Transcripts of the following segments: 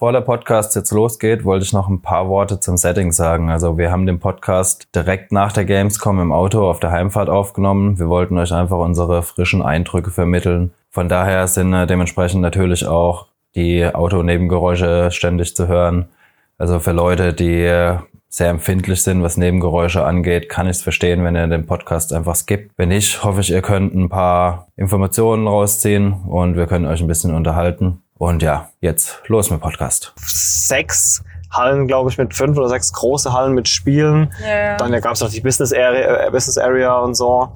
Bevor der Podcast jetzt losgeht, wollte ich noch ein paar Worte zum Setting sagen. Also wir haben den Podcast direkt nach der Gamescom im Auto auf der Heimfahrt aufgenommen. Wir wollten euch einfach unsere frischen Eindrücke vermitteln. Von daher sind äh, dementsprechend natürlich auch die Autonebengeräusche ständig zu hören. Also für Leute, die äh, sehr empfindlich sind, was Nebengeräusche angeht, kann ich es verstehen, wenn ihr den Podcast einfach skippt. Wenn nicht, hoffe ich, ihr könnt ein paar Informationen rausziehen und wir können euch ein bisschen unterhalten. Und ja, jetzt los mit Podcast. Sechs Hallen, glaube ich, mit fünf oder sechs große Hallen mit Spielen. Ja. Dann gab es noch die Business Area, äh, Business Area und so.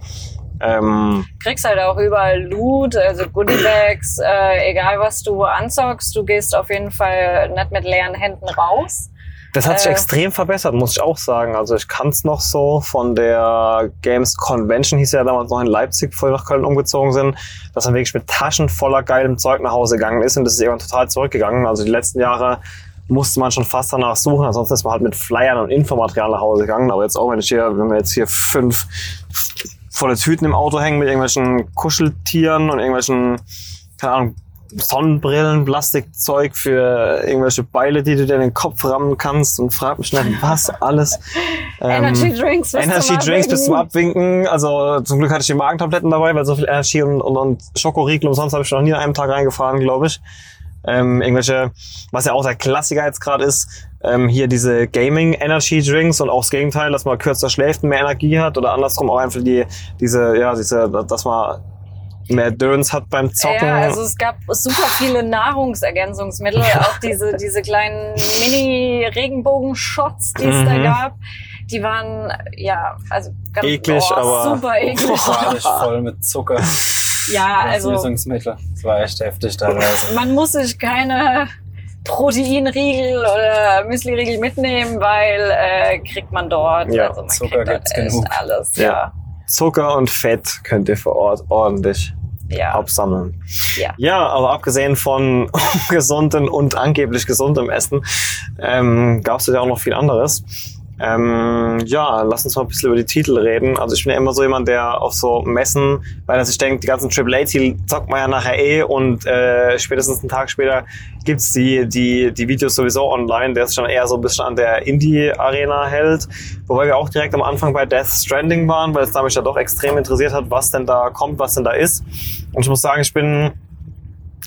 Ähm, kriegst halt auch überall Loot, also Goodiebags, äh, egal was du anzockst, du gehst auf jeden Fall nicht mit leeren Händen raus. Das hat sich Äh. extrem verbessert, muss ich auch sagen. Also ich kann es noch so von der Games Convention, hieß ja damals noch in Leipzig, bevor wir nach Köln umgezogen sind, dass man wirklich mit Taschen voller geilem Zeug nach Hause gegangen ist und das ist irgendwann total zurückgegangen. Also die letzten Jahre musste man schon fast danach suchen, ansonsten ist man halt mit Flyern und Infomaterial nach Hause gegangen. Aber jetzt auch, wenn ich hier, wenn wir jetzt hier fünf volle Tüten im Auto hängen mit irgendwelchen Kuscheltieren und irgendwelchen, keine Ahnung, Sonnenbrillen, Plastikzeug für irgendwelche Beile, die du dir in den Kopf rammen kannst und frag mich nicht, was alles. Ähm, Energy Drinks bis Energy zum Drinks bis zum Abwinken. Also zum Glück hatte ich die Magentabletten dabei, weil so viel Energy und, und, und Schokoriegel umsonst habe ich noch nie an einem Tag reingefahren, glaube ich. Ähm, irgendwelche, was ja auch der Klassiker jetzt gerade ist, ähm, hier diese Gaming Energy Drinks und auch das Gegenteil, dass man kürzer schläft und mehr Energie hat oder andersrum auch einfach die, diese, ja, diese, dass man mehr Döns hat beim Zocken. Ja, also es gab super viele Nahrungsergänzungsmittel, auch diese, diese kleinen Mini-Regenbogen-Shots, die es da Mhm. gab. Die waren, ja, also ganz Eklig, oh, aber- super eklig. Voll mit Zucker. Ja, also Süßungsmittel. Das war echt heftig teilweise. man muss sich keine Proteinriegel oder Müsliriegel mitnehmen, weil äh, kriegt man dort. Ja, also man Zucker gibt's genug. alles. Ja. Ja, Zucker und Fett könnt ihr vor Ort ordentlich ja, absammeln. ja. Ja, aber abgesehen von gesunden und angeblich gesundem Essen, ähm, gab es ja auch noch viel anderes. Ähm, ja, lass uns mal ein bisschen über die Titel reden. Also ich bin ja immer so jemand, der auf so Messen, weil er sich denkt, die ganzen AAA-Titel zockt man ja nachher eh und äh, spätestens einen Tag später gibt's die, die, die Videos sowieso online, der sich schon eher so ein bisschen an der Indie-Arena hält. Wobei wir auch direkt am Anfang bei Death Stranding waren, weil es da mich ja doch extrem interessiert hat, was denn da kommt, was denn da ist. Und ich muss sagen, ich bin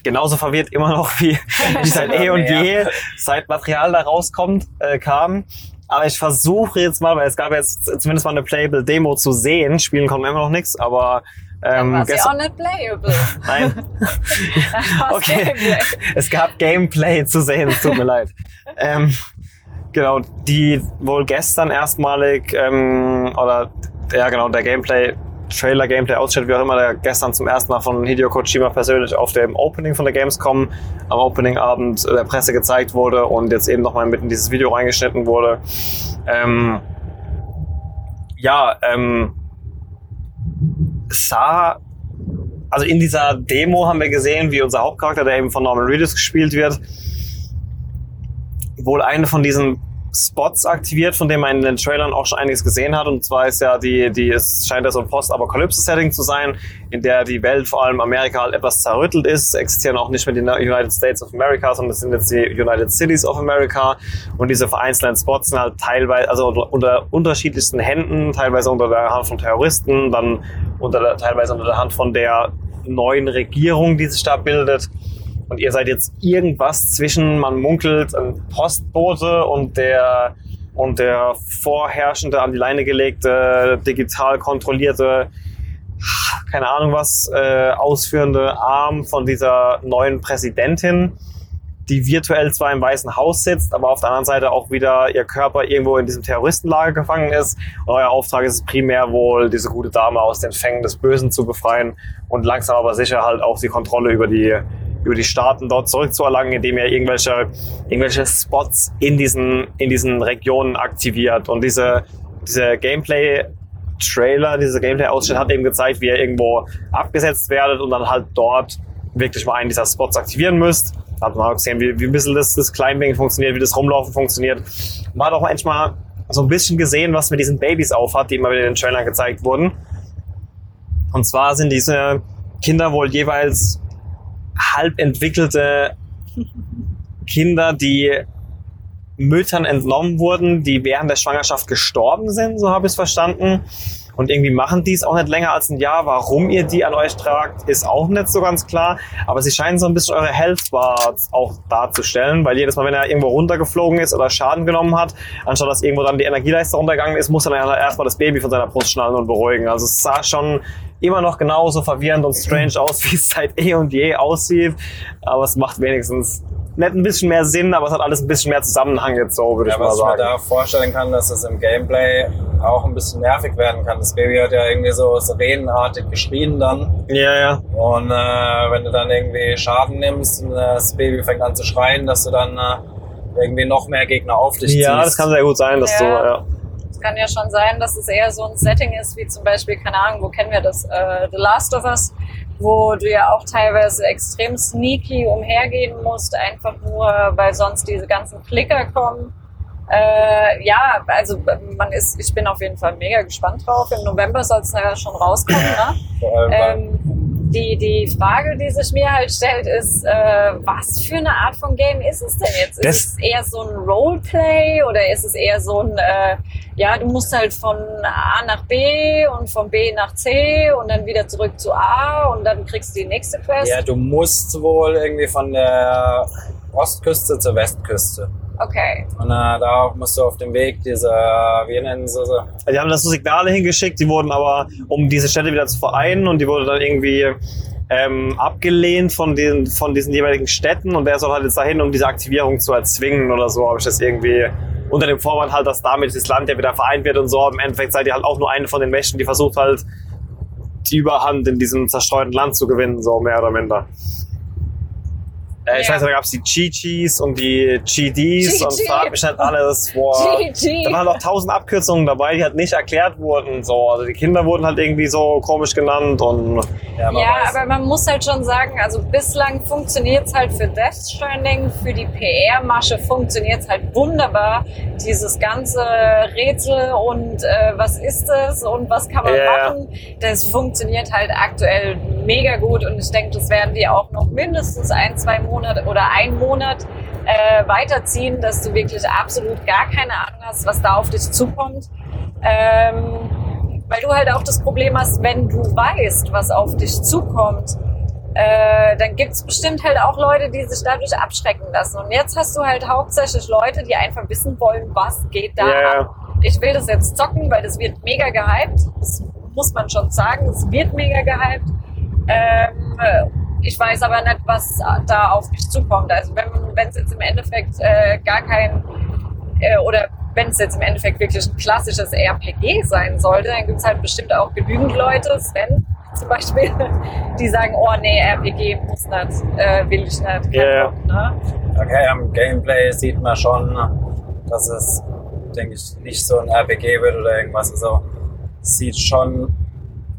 genauso verwirrt immer noch wie, wie seit eh und je, seit Material da rauskommt, äh, kam. Aber ich versuche jetzt mal, weil es gab jetzt zumindest mal eine Playable Demo zu sehen. Spielen konnten wir immer noch nichts, aber ähm, war sie auch nicht playable. nein, Okay. Gameplay. es gab Gameplay zu sehen, es tut mir leid. Ähm, genau, die wohl gestern erstmalig, ähm, oder ja genau, der Gameplay, Trailer, Gameplay, Ausschnitt, wie auch immer, der gestern zum ersten Mal von Hideo Kojima persönlich auf dem Opening von der Gamescom am Opening-Abend der Presse gezeigt wurde und jetzt eben nochmal mitten in dieses Video reingeschnitten wurde. Ähm, ja, ähm, sah also in dieser Demo haben wir gesehen, wie unser Hauptcharakter, der eben von Norman Reedus gespielt wird, wohl eine von diesen Spots aktiviert, von dem man in den Trailern auch schon einiges gesehen hat. Und zwar ist ja die, die es scheint ja so ein Post-Apokalypse-Setting zu sein, in der die Welt, vor allem Amerika, halt etwas zerrüttelt ist. Existieren auch nicht mehr die United States of America, sondern es sind jetzt die United Cities of America. Und diese vereinzelten Spots sind halt teilweise, also unter, unter unterschiedlichsten Händen, teilweise unter der Hand von Terroristen, dann unter der, teilweise unter der Hand von der neuen Regierung, die sich da bildet. Und ihr seid jetzt irgendwas zwischen, man munkelt, ein Postbote und der, und der vorherrschende, an die Leine gelegte, digital kontrollierte, keine Ahnung was, äh, ausführende Arm von dieser neuen Präsidentin, die virtuell zwar im Weißen Haus sitzt, aber auf der anderen Seite auch wieder ihr Körper irgendwo in diesem Terroristenlager gefangen ist. Und euer Auftrag ist es primär wohl, diese gute Dame aus den Fängen des Bösen zu befreien und langsam aber sicher halt auch die Kontrolle über die über die Staaten dort zurückzuerlangen, indem ihr irgendwelche, irgendwelche Spots in diesen, in diesen Regionen aktiviert. Und diese, diese Gameplay-Trailer, diese Gameplay-Ausschnitt hat eben gezeigt, wie ihr irgendwo abgesetzt werdet und dann halt dort wirklich mal einen dieser Spots aktivieren müsst. Da hat man auch gesehen, wie, wie ein bisschen das, das Climbing funktioniert, wie das Rumlaufen funktioniert. Man hat auch manchmal so ein bisschen gesehen, was mit diesen Babys aufhat, die immer wieder in den Trailern gezeigt wurden. Und zwar sind diese Kinder wohl jeweils halb entwickelte Kinder, die Müttern entnommen wurden, die während der Schwangerschaft gestorben sind, so habe ich es verstanden. Und irgendwie machen die es auch nicht länger als ein Jahr. Warum ihr die an euch tragt, ist auch nicht so ganz klar. Aber sie scheinen so ein bisschen eure Health Bar auch darzustellen, weil jedes Mal, wenn er irgendwo runtergeflogen ist oder Schaden genommen hat, anstatt dass irgendwo dann die Energieleiste runtergegangen ist, muss er dann erstmal das Baby von seiner Brust schnallen und beruhigen. Also es sah schon immer noch genauso verwirrend und strange aus, wie es seit eh und je aussieht. Aber es macht wenigstens nicht ein bisschen mehr Sinn, aber es hat alles ein bisschen mehr Zusammenhang jetzt so, würde Ja, ich mal was ich mir sagen. da vorstellen kann, dass es im Gameplay auch ein bisschen nervig werden kann. Das Baby hat ja irgendwie so sirenenartig geschrien dann. Ja, ja. Und äh, wenn du dann irgendwie Schaden nimmst und das Baby fängt an zu schreien, dass du dann äh, irgendwie noch mehr Gegner auf dich Ja, ziehst. das kann sehr gut sein, dass Ja. du, ja. Es kann ja schon sein, dass es eher so ein Setting ist, wie zum Beispiel, keine Ahnung, wo kennen wir das? Äh, The Last of Us, wo du ja auch teilweise extrem sneaky umhergehen musst, einfach nur, weil sonst diese ganzen Klicker kommen. Äh, ja, also man ist, ich bin auf jeden Fall mega gespannt drauf. Im November soll es ja schon rauskommen, ne? Vor allem, Ähm, die, die Frage, die sich mir halt stellt, ist, äh, was für eine Art von Game ist es denn jetzt? Das- ist es eher so ein Roleplay oder ist es eher so ein, äh, ja, du musst halt von A nach B und von B nach C und dann wieder zurück zu A und dann kriegst du die nächste Quest? ja, du musst wohl irgendwie von der Ostküste zur Westküste. Okay. Und äh, da musst du auf dem Weg diese, wie nennen sie sie? Also Die haben da so Signale hingeschickt, die wurden aber, um diese Städte wieder zu vereinen und die wurde dann irgendwie ähm, abgelehnt von, den, von diesen jeweiligen Städten und der soll halt jetzt dahin, um diese Aktivierung zu erzwingen oder so, habe ich das irgendwie unter dem Vorwand halt, dass damit das Land ja wieder vereint wird und so. Im Endeffekt seid ihr halt auch nur eine von den Mächten, die versucht halt die Überhand in diesem zerstreuten Land zu gewinnen, so mehr oder minder. Äh, ich Ja. weiß, da gab es die Chi-Chis und die Chi-Dis und frag mich nicht alles, boah. Da waren noch tausend Abkürzungen dabei, die halt nicht erklärt wurden. So. Also die Kinder wurden halt irgendwie so komisch genannt und Ja, man Ja, aber man muss halt schon sagen, also bislang funktioniert es halt für Death Stranding, für die PR-Masche funktioniert es halt wunderbar. Dieses ganze Rätsel und äh, was ist es und was kann man Ja. machen, das funktioniert halt aktuell mega gut und ich denke, das werden die auch noch mindestens ein, zwei Monate oder ein Monat äh, weiterziehen, dass du wirklich absolut gar keine Ahnung hast, was da auf dich zukommt. Ähm, weil du halt auch das Problem hast, wenn du weißt, was auf dich zukommt, äh, dann gibt's bestimmt halt auch Leute, die sich dadurch abschrecken lassen. Und jetzt hast du halt hauptsächlich Leute, die einfach wissen wollen, was geht da ab. Ich will das jetzt zocken, weil das wird mega gehypt. Das muss man schon sagen, es wird mega gehypt. Ähm, äh, ich weiß aber nicht, was da auf mich zukommt. Also wenn es jetzt im Endeffekt äh, gar kein äh, oder wenn es jetzt im Endeffekt wirklich ein klassisches RPG sein sollte, dann gibt es halt bestimmt auch genügend Leute, Sven zum Beispiel, die sagen, oh nee, RPG muss nicht, äh, will ich nicht. ja. Bock, ne? Okay, am Gameplay sieht man schon, dass es, denke ich, nicht so ein RPG wird oder irgendwas. Also, es sieht schon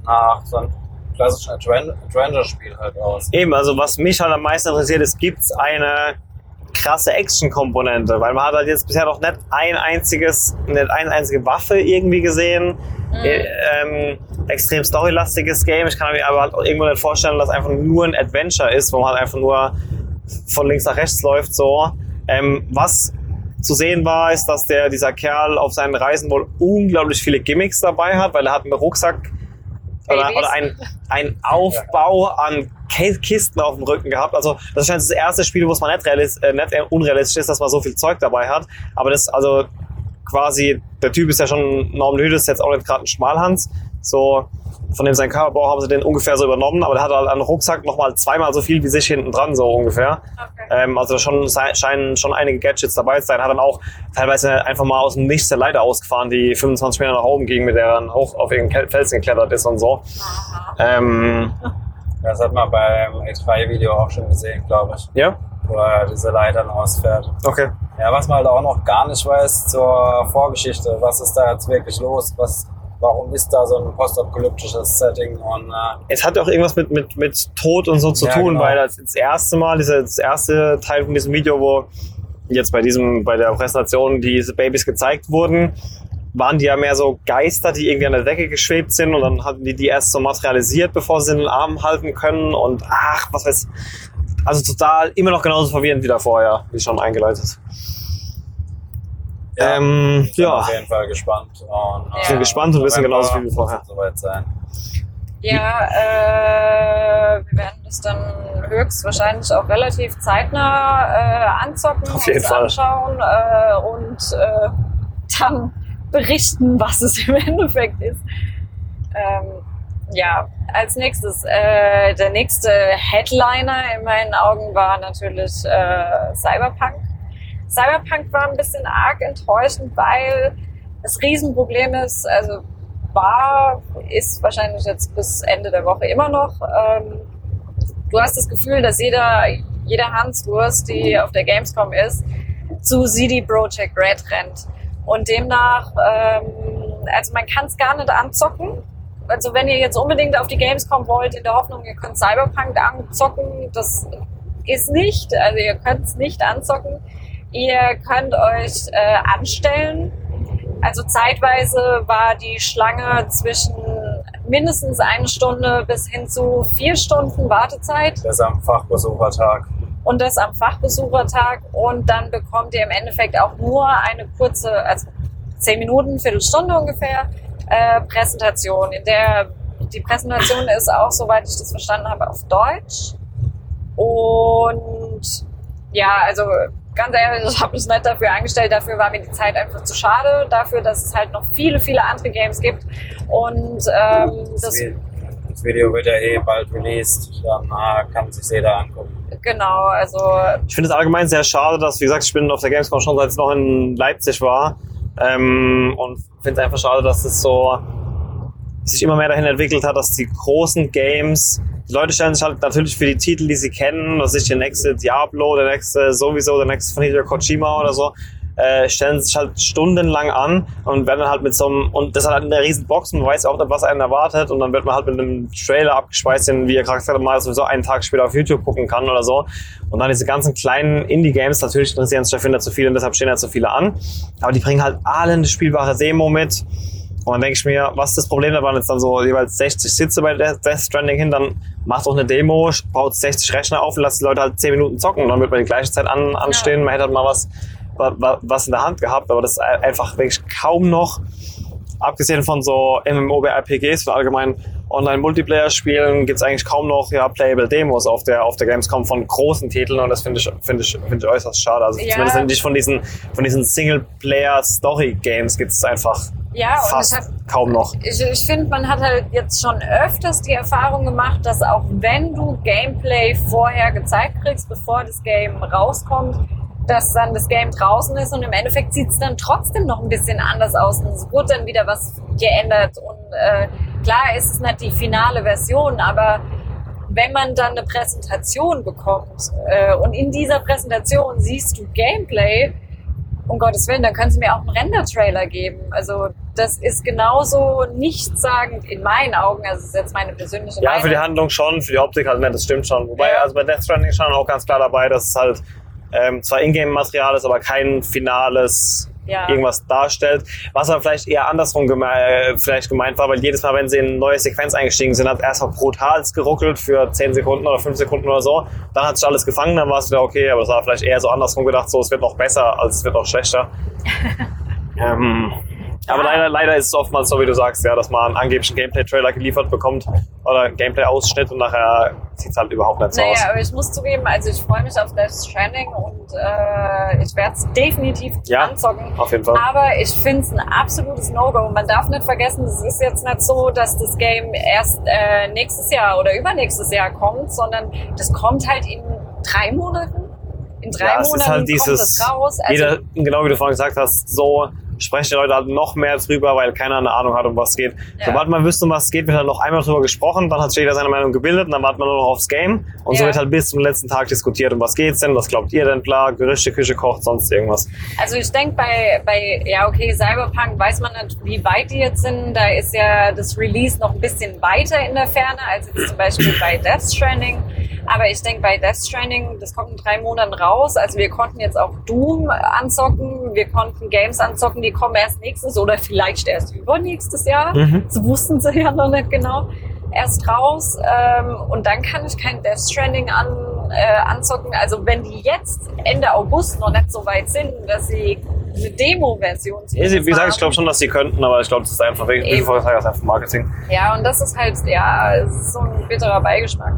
nach so einem klassischen Adven- Adventure-Spiel halt aus. eben, also was mich halt am meisten interessiert ist, gibt's eine krasse Action-Komponente, weil man hat halt jetzt bisher noch nicht ein einziges, nicht eine einzige Waffe irgendwie gesehen. Äh, Ähm, extrem storylastiges Game. Ich kann mir aber halt auch irgendwo nicht vorstellen, dass einfach nur ein Adventure ist, wo man halt einfach nur von links nach rechts läuft. So. Ähm, was zu sehen war, ist, dass der, dieser Kerl auf seinen Reisen wohl unglaublich viele Gimmicks dabei hat, weil er hat einen Rucksack oder, oder ein, ein Aufbau an Ki- Kisten auf dem Rücken gehabt. Also das scheint das erste Spiel, wo es mal nicht, realis äh, nicht unrealistisch ist, dass man so viel Zeug dabei hat. Aber das, also quasi, der Typ ist ja schon, Norman ist jetzt auch nicht gerade ein Schmalhans. So, von dem sein Körperbau haben sie den ungefähr so übernommen, aber der hat halt einen Rucksack nochmal zweimal so viel wie sich hinten dran, so ungefähr. Okay. Ähm, also da schon, scheinen schon einige Gadgets dabei zu sein. Hat dann auch teilweise einfach mal aus dem Nichts der Leiter ausgefahren, die 25 Meter nach oben ging, mit der er dann hoch auf irgendeinen Felsen geklettert ist und so. Ähm, Das hat man beim E3-Video auch schon gesehen, glaube ich, ja, wo er diese Leitern ausfährt. okay. Ja, was man halt auch noch gar nicht weiß zur Vorgeschichte, was ist da jetzt wirklich los, was, warum ist da so ein postapokalyptisches Setting und äh, Es hat auch irgendwas mit, mit, mit Tod und so zu Ja, tun, genau. weil das, das erste Mal, diese, das erste Teil von diesem Video, wo jetzt bei diesem, bei der Präsentation diese Babys gezeigt wurden, waren die ja mehr so Geister, die irgendwie an der Decke geschwebt sind und dann hatten die die erst so materialisiert, bevor sie in den Arm halten können und ach, was weiß Also total immer noch genauso verwirrend wie davor, ja, wie schon eingeleitet. Ja, ähm, Ich bin ja, auf jeden Fall gespannt. Und, Ich bin gespannt und wissen genauso viel wie vorher. Soweit sein. Ja, äh, wir werden das dann höchstwahrscheinlich auch relativ zeitnah äh, anzocken, Auf jeden uns Fall. anschauen äh, und äh, dann berichten, was es im Endeffekt ist. Ähm, ja, als nächstes, äh, der nächste Headliner in meinen Augen war natürlich äh, Cyberpunk. Cyberpunk war ein bisschen arg enttäuschend, weil das Riesenproblem ist, also war, ist wahrscheinlich jetzt bis Ende der Woche immer noch. Ähm, du hast das Gefühl, dass jeder, jeder Hanswurst, die auf der Gamescom ist, zu CD Projekt Red rennt. Und demnach, ähm, also man kann es gar nicht anzocken. Also wenn ihr jetzt unbedingt auf die Gamescom wollt, in der Hoffnung, ihr könnt Cyberpunk anzocken, das ist nicht. Also ihr könnt es nicht anzocken. Ihr könnt euch äh, anstellen. Also zeitweise war die Schlange zwischen mindestens eine Stunde bis hin zu vier Stunden Wartezeit Das ist am Fachbesuchertag. und das am Fachbesuchertag und dann bekommt ihr im Endeffekt auch nur eine kurze, also zehn Minuten, Viertelstunde ungefähr, äh, Präsentation. In der die Präsentation ist auch, soweit ich das verstanden habe, auf Deutsch. Und ja, also ganz ehrlich, ich habe mich nicht dafür angestellt. Dafür war mir die Zeit einfach zu schade. Dafür, dass es halt noch viele, viele andere Games gibt. Und ähm, Das, das, Vi- das Video wird ja eh bald released. Dann kann sich jeder angucken. genau, also ich finde es allgemein sehr schade, dass, wie gesagt, ich bin auf der Gamescom schon seit es noch in Leipzig war. Ähm, und finde es einfach schade, dass es so sich immer mehr dahin entwickelt hat, dass die großen Games, die Leute stellen sich halt natürlich für die Titel, die sie kennen, was ist der nächste Diablo, der nächste sowieso, der nächste von Hideo Kojima oder so, äh, stellen sich halt stundenlang an und werden dann halt mit so einem, und das ist halt eine riesen Box, man weiß auch nicht, was einen erwartet und dann wird man halt mit einem Trailer abgespeist, den, wie ihr gerade gesagt habt, mal sowieso einen Tag später auf YouTube gucken kann oder so. Und dann diese ganzen kleinen Indie-Games, natürlich interessieren sich dafür nicht so viele und deshalb stehen ja so viele an, aber die bringen halt alle eine spielbare Demo mit. Und dann denke ich mir, was ist das Problem? Da waren jetzt dann so jeweils 60 Sitze bei Death Stranding hin, dann macht doch eine Demo, baut 60 Rechner auf und lasst die Leute halt 10 Minuten zocken und dann wird man die gleiche Zeit an, anstehen. Man hätte halt mal was, wa- wa- was in der Hand gehabt, aber das ist einfach wirklich kaum noch. Abgesehen von so MMORPGs, für allgemein Online-Multiplayer-Spielen, gibt's eigentlich kaum noch ja, Playable Demos auf der, auf der Gamescom von großen Titeln und das finde ich, finde ich, finde ich äußerst schade. Also Ja. zumindest nicht von diesen, von diesen Single-Player-Story-Games gibt's einfach ja, und fast hat kaum noch. ich, ich finde, man hat halt jetzt schon öfters die Erfahrung gemacht, dass auch wenn du Gameplay vorher gezeigt kriegst, bevor das Game rauskommt, dass dann das Game draußen ist und im Endeffekt sieht es dann trotzdem noch ein bisschen anders aus und es wurde dann wieder was geändert und äh, klar ist es nicht die finale Version, aber wenn man dann eine Präsentation bekommt äh, und in dieser Präsentation siehst du Gameplay, um Gottes Willen, dann können Sie mir auch einen Render-Trailer geben. Also das ist genauso nichtssagend in meinen Augen. Also das ist jetzt meine persönliche Ja, Meinung. für die Handlung schon, für die Optik halt nicht, das stimmt schon. Wobei, Ja. also bei Death Stranding stand auch ganz klar dabei, dass es halt ähm, zwar Ingame-Material ist, aber kein finales Ja. irgendwas darstellt. Was aber vielleicht eher andersrum geme äh, vielleicht gemeint war, weil jedes Mal, wenn sie in eine neue Sequenz eingestiegen sind, hat erstmal brutal geruckelt für 10 Sekunden oder 5 Sekunden oder so. Dann hat sich alles gefangen, dann war es wieder okay, aber es war vielleicht eher so andersrum gedacht, so es wird noch besser, als es wird noch schlechter. ähm, aber Ja. leider, leider ist es oftmals so, wie du sagst, ja, dass man einen angeblichen Gameplay-Trailer geliefert bekommt oder einen Gameplay-Ausschnitt und nachher sieht es halt überhaupt nicht so aus. Naja, aber ich muss zugeben, also ich freue mich auf Death Stranding und äh, ich werde es definitiv Ja. anzocken. Auf jeden Fall. Aber ich finde es ein absolutes No-Go. Man darf nicht vergessen, es ist jetzt nicht so, dass das Game erst äh, nächstes Jahr oder übernächstes Jahr kommt, sondern das kommt halt in drei Monaten. In drei Ja, es Monaten halt kommt dieses, das raus. Also, jeder, genau wie du vorhin gesagt hast, so sprechen die Leute halt noch mehr drüber, weil keiner eine Ahnung hat, um was es geht. Ja. Sobald man wüsste, um was es geht, wird halt noch einmal drüber gesprochen, dann hat sich jeder seine Meinung gebildet und dann wartet man nur noch aufs Game und so Ja. wird halt bis zum letzten Tag diskutiert, um was geht's denn, was glaubt ihr denn, klar, Gerüchte, Küche kocht, sonst irgendwas. Also ich denke bei, bei, ja okay, Cyberpunk weiß man nicht, wie weit die jetzt sind. Da ist ja das Release noch ein bisschen weiter in der Ferne als jetzt zum Beispiel bei Death Stranding. Aber ich denke bei Death Stranding, das kommt in drei Monaten raus. Also wir konnten jetzt auch Doom anzocken, wir konnten Games anzocken, die kommen erst nächstes oder vielleicht erst übernächstes Jahr. Mhm. Das wussten sie ja noch nicht genau. Erst raus ähm, und dann kann ich kein Death Stranding an, äh, anzocken. Also wenn die jetzt Ende August noch nicht so weit sind, dass sie eine Demo-Version Wie gesagt, ich glaube schon, dass sie könnten, aber ich glaube, das ist einfach wegen das ist einfach Marketing. Ja, und das ist halt, ja, so ein bitterer Beigeschmack.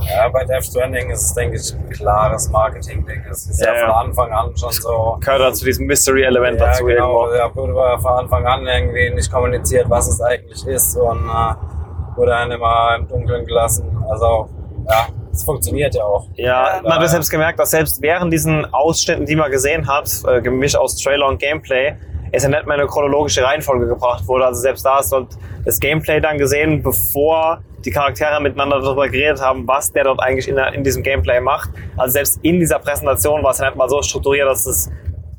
Ja, bei Death Stranding ist es, denke ich, ein klares Marketing-Ding. Es ist ja, Ja, von Anfang an schon so. Gehört halt zu diesem Mystery-Element Ja, dazu genau. irgendwo. Ja, wurde von Anfang an irgendwie nicht kommuniziert, was es eigentlich ist und äh, wurde dann immer im Dunkeln gelassen. Also, ja, es funktioniert ja auch. Ja, man hat ja selbst gemerkt, dass selbst während diesen Ausschnitten, die man gesehen hat, äh, gemischt aus Trailer und Gameplay, es ja nicht mehr eine chronologische Reihenfolge gebracht wurde. Also selbst da hast du das Gameplay dann gesehen, bevor die Charaktere miteinander darüber geredet haben, was der dort eigentlich in, der, in diesem Gameplay macht. Also selbst in dieser Präsentation war es nicht mal so strukturiert, dass es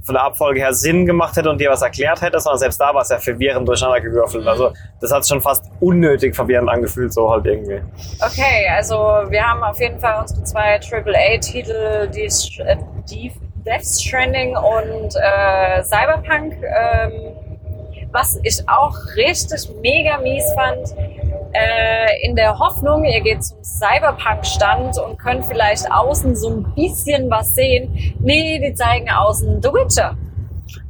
von der Abfolge her Sinn gemacht hätte und dir was erklärt hätte, sondern selbst da war es ja verwirrend durcheinander gewürfelt. Also das hat schon fast unnötig verwirrend angefühlt, so halt irgendwie. Okay, also wir haben auf jeden Fall unsere zwei AAA-Titel, die, äh, die Death Stranding und äh, Cyberpunk. Ähm, was ich auch richtig mega mies fand, äh, in der Hoffnung, ihr geht zum Cyberpunk-Stand und könnt vielleicht außen so ein bisschen was sehen. Nee, die zeigen außen The Witcher.